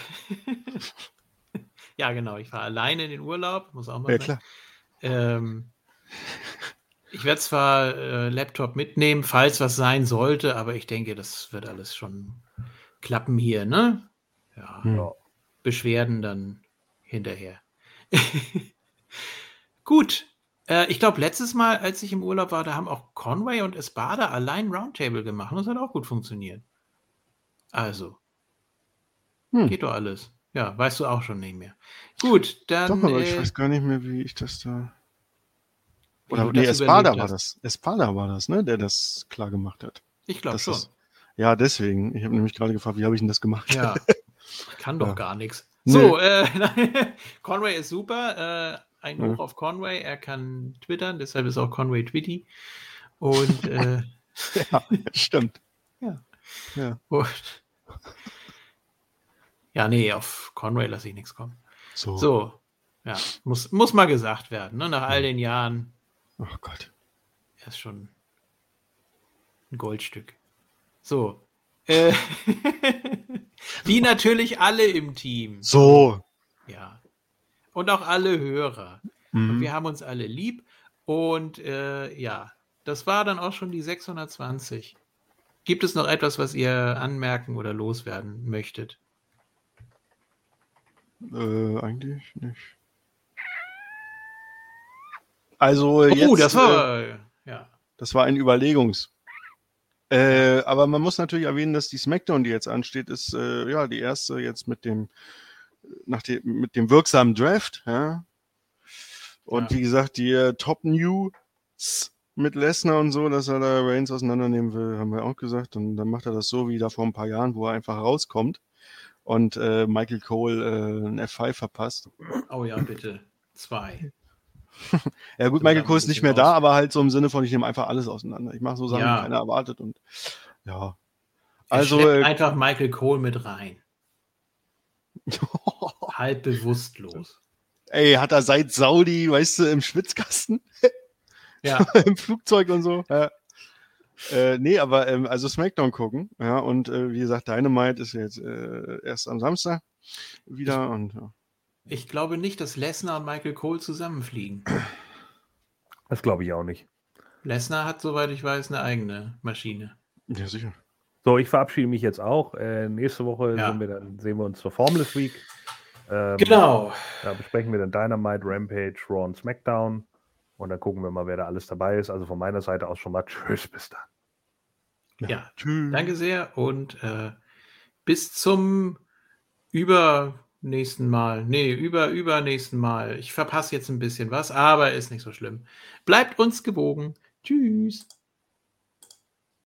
ja, genau, ich fahre alleine in den Urlaub, muss auch mal Ja, sein. klar. Ähm, ich werde zwar äh, Laptop mitnehmen, falls was sein sollte, aber ich denke, das wird alles schon klappen hier, ne? Ja. Ja. Beschwerden dann hinterher. Gut. Äh, ich glaube, letztes Mal, als ich im Urlaub war, da haben auch Conway und Espada allein Roundtable gemacht. und Das hat auch gut funktioniert. Also, Hm. geht doch alles. Ja, weißt du auch schon nicht mehr. Gut, dann. Doch, aber ich äh, weiß gar nicht mehr, wie ich das da. Oder nee, das Espada war das. Espada war das, ne, der das klar gemacht hat. Ich glaube Das schon. ist- Ja, deswegen. Ich habe nämlich gerade gefragt, wie habe ich denn das gemacht? Ja. Kann doch Ja. gar nichts. Nee. So, äh, Conway ist super. Äh, ein. Hoch auf Conway. Er kann twittern, deshalb ist auch Conway Twitty. Und, äh, ja, stimmt. Ja. Ja. und ja, nee, auf Conway lasse ich nichts kommen. So. So, ja, muss, muss mal gesagt werden. Ne? Nach all den Jahren, Oh Gott. er ist schon ein Goldstück. So. Äh, wie natürlich alle im Team. So. Ja. Und auch alle Hörer. Und Mhm. wir haben uns alle lieb. Und äh, ja, das war dann auch schon die 620. Gibt es noch etwas, was ihr anmerken oder loswerden möchtet? Äh, eigentlich nicht. Also jetzt, oh, das äh, war ja. das war ein Überlegungs. Äh, aber man muss natürlich erwähnen, dass die Smackdown, die jetzt ansteht, ist äh, ja die erste jetzt mit dem nach dem mit dem wirksamen Draft. Ja? Und Ja. wie gesagt, die äh, Top News mit Lesnar und so, dass er da Reigns auseinandernehmen will, haben wir auch gesagt. Und dann macht er das so wie da vor ein paar Jahren, wo er einfach rauskommt und äh, Michael Cole äh, ein F5 verpasst. Oh ja, bitte. Zwei. Ja gut, Michael Cole ist nicht mehr da, aber halt so im Sinne von, ich nehme einfach alles auseinander. Ich mache so Sachen, Ja. die keiner erwartet und ja. Also, äh, einfach Michael Cole mit rein. Halb bewusstlos. ey, hat er seit Saudi, weißt du, im Schwitzkasten, Ja, im Flugzeug und so. Ja. Äh, nee, aber ähm, also Smackdown gucken, ja, und äh, wie gesagt, Dynamite ist jetzt äh, erst am Samstag wieder und ja. ich glaube nicht, dass Lesnar und Michael Cole zusammenfliegen. Das glaube ich auch nicht. Lesnar hat, soweit ich weiß, eine eigene Maschine. ja, sicher. So, ich verabschiede mich jetzt auch. Äh, nächste Woche Ja. sind wir dann, sehen wir uns zur Formless Week. Ähm, Genau. Da besprechen wir dann Dynamite, Rampage, Raw und SmackDown. Und dann gucken wir mal, wer da alles dabei ist. Also von meiner Seite aus schon mal Tschüss, bis dann. Ja, Tschüss. danke sehr und äh, bis zum übernächsten Mal. Nee, über übernächsten Mal. Ich verpasse jetzt ein bisschen was, aber ist nicht so schlimm. Bleibt uns gewogen. Tschüss.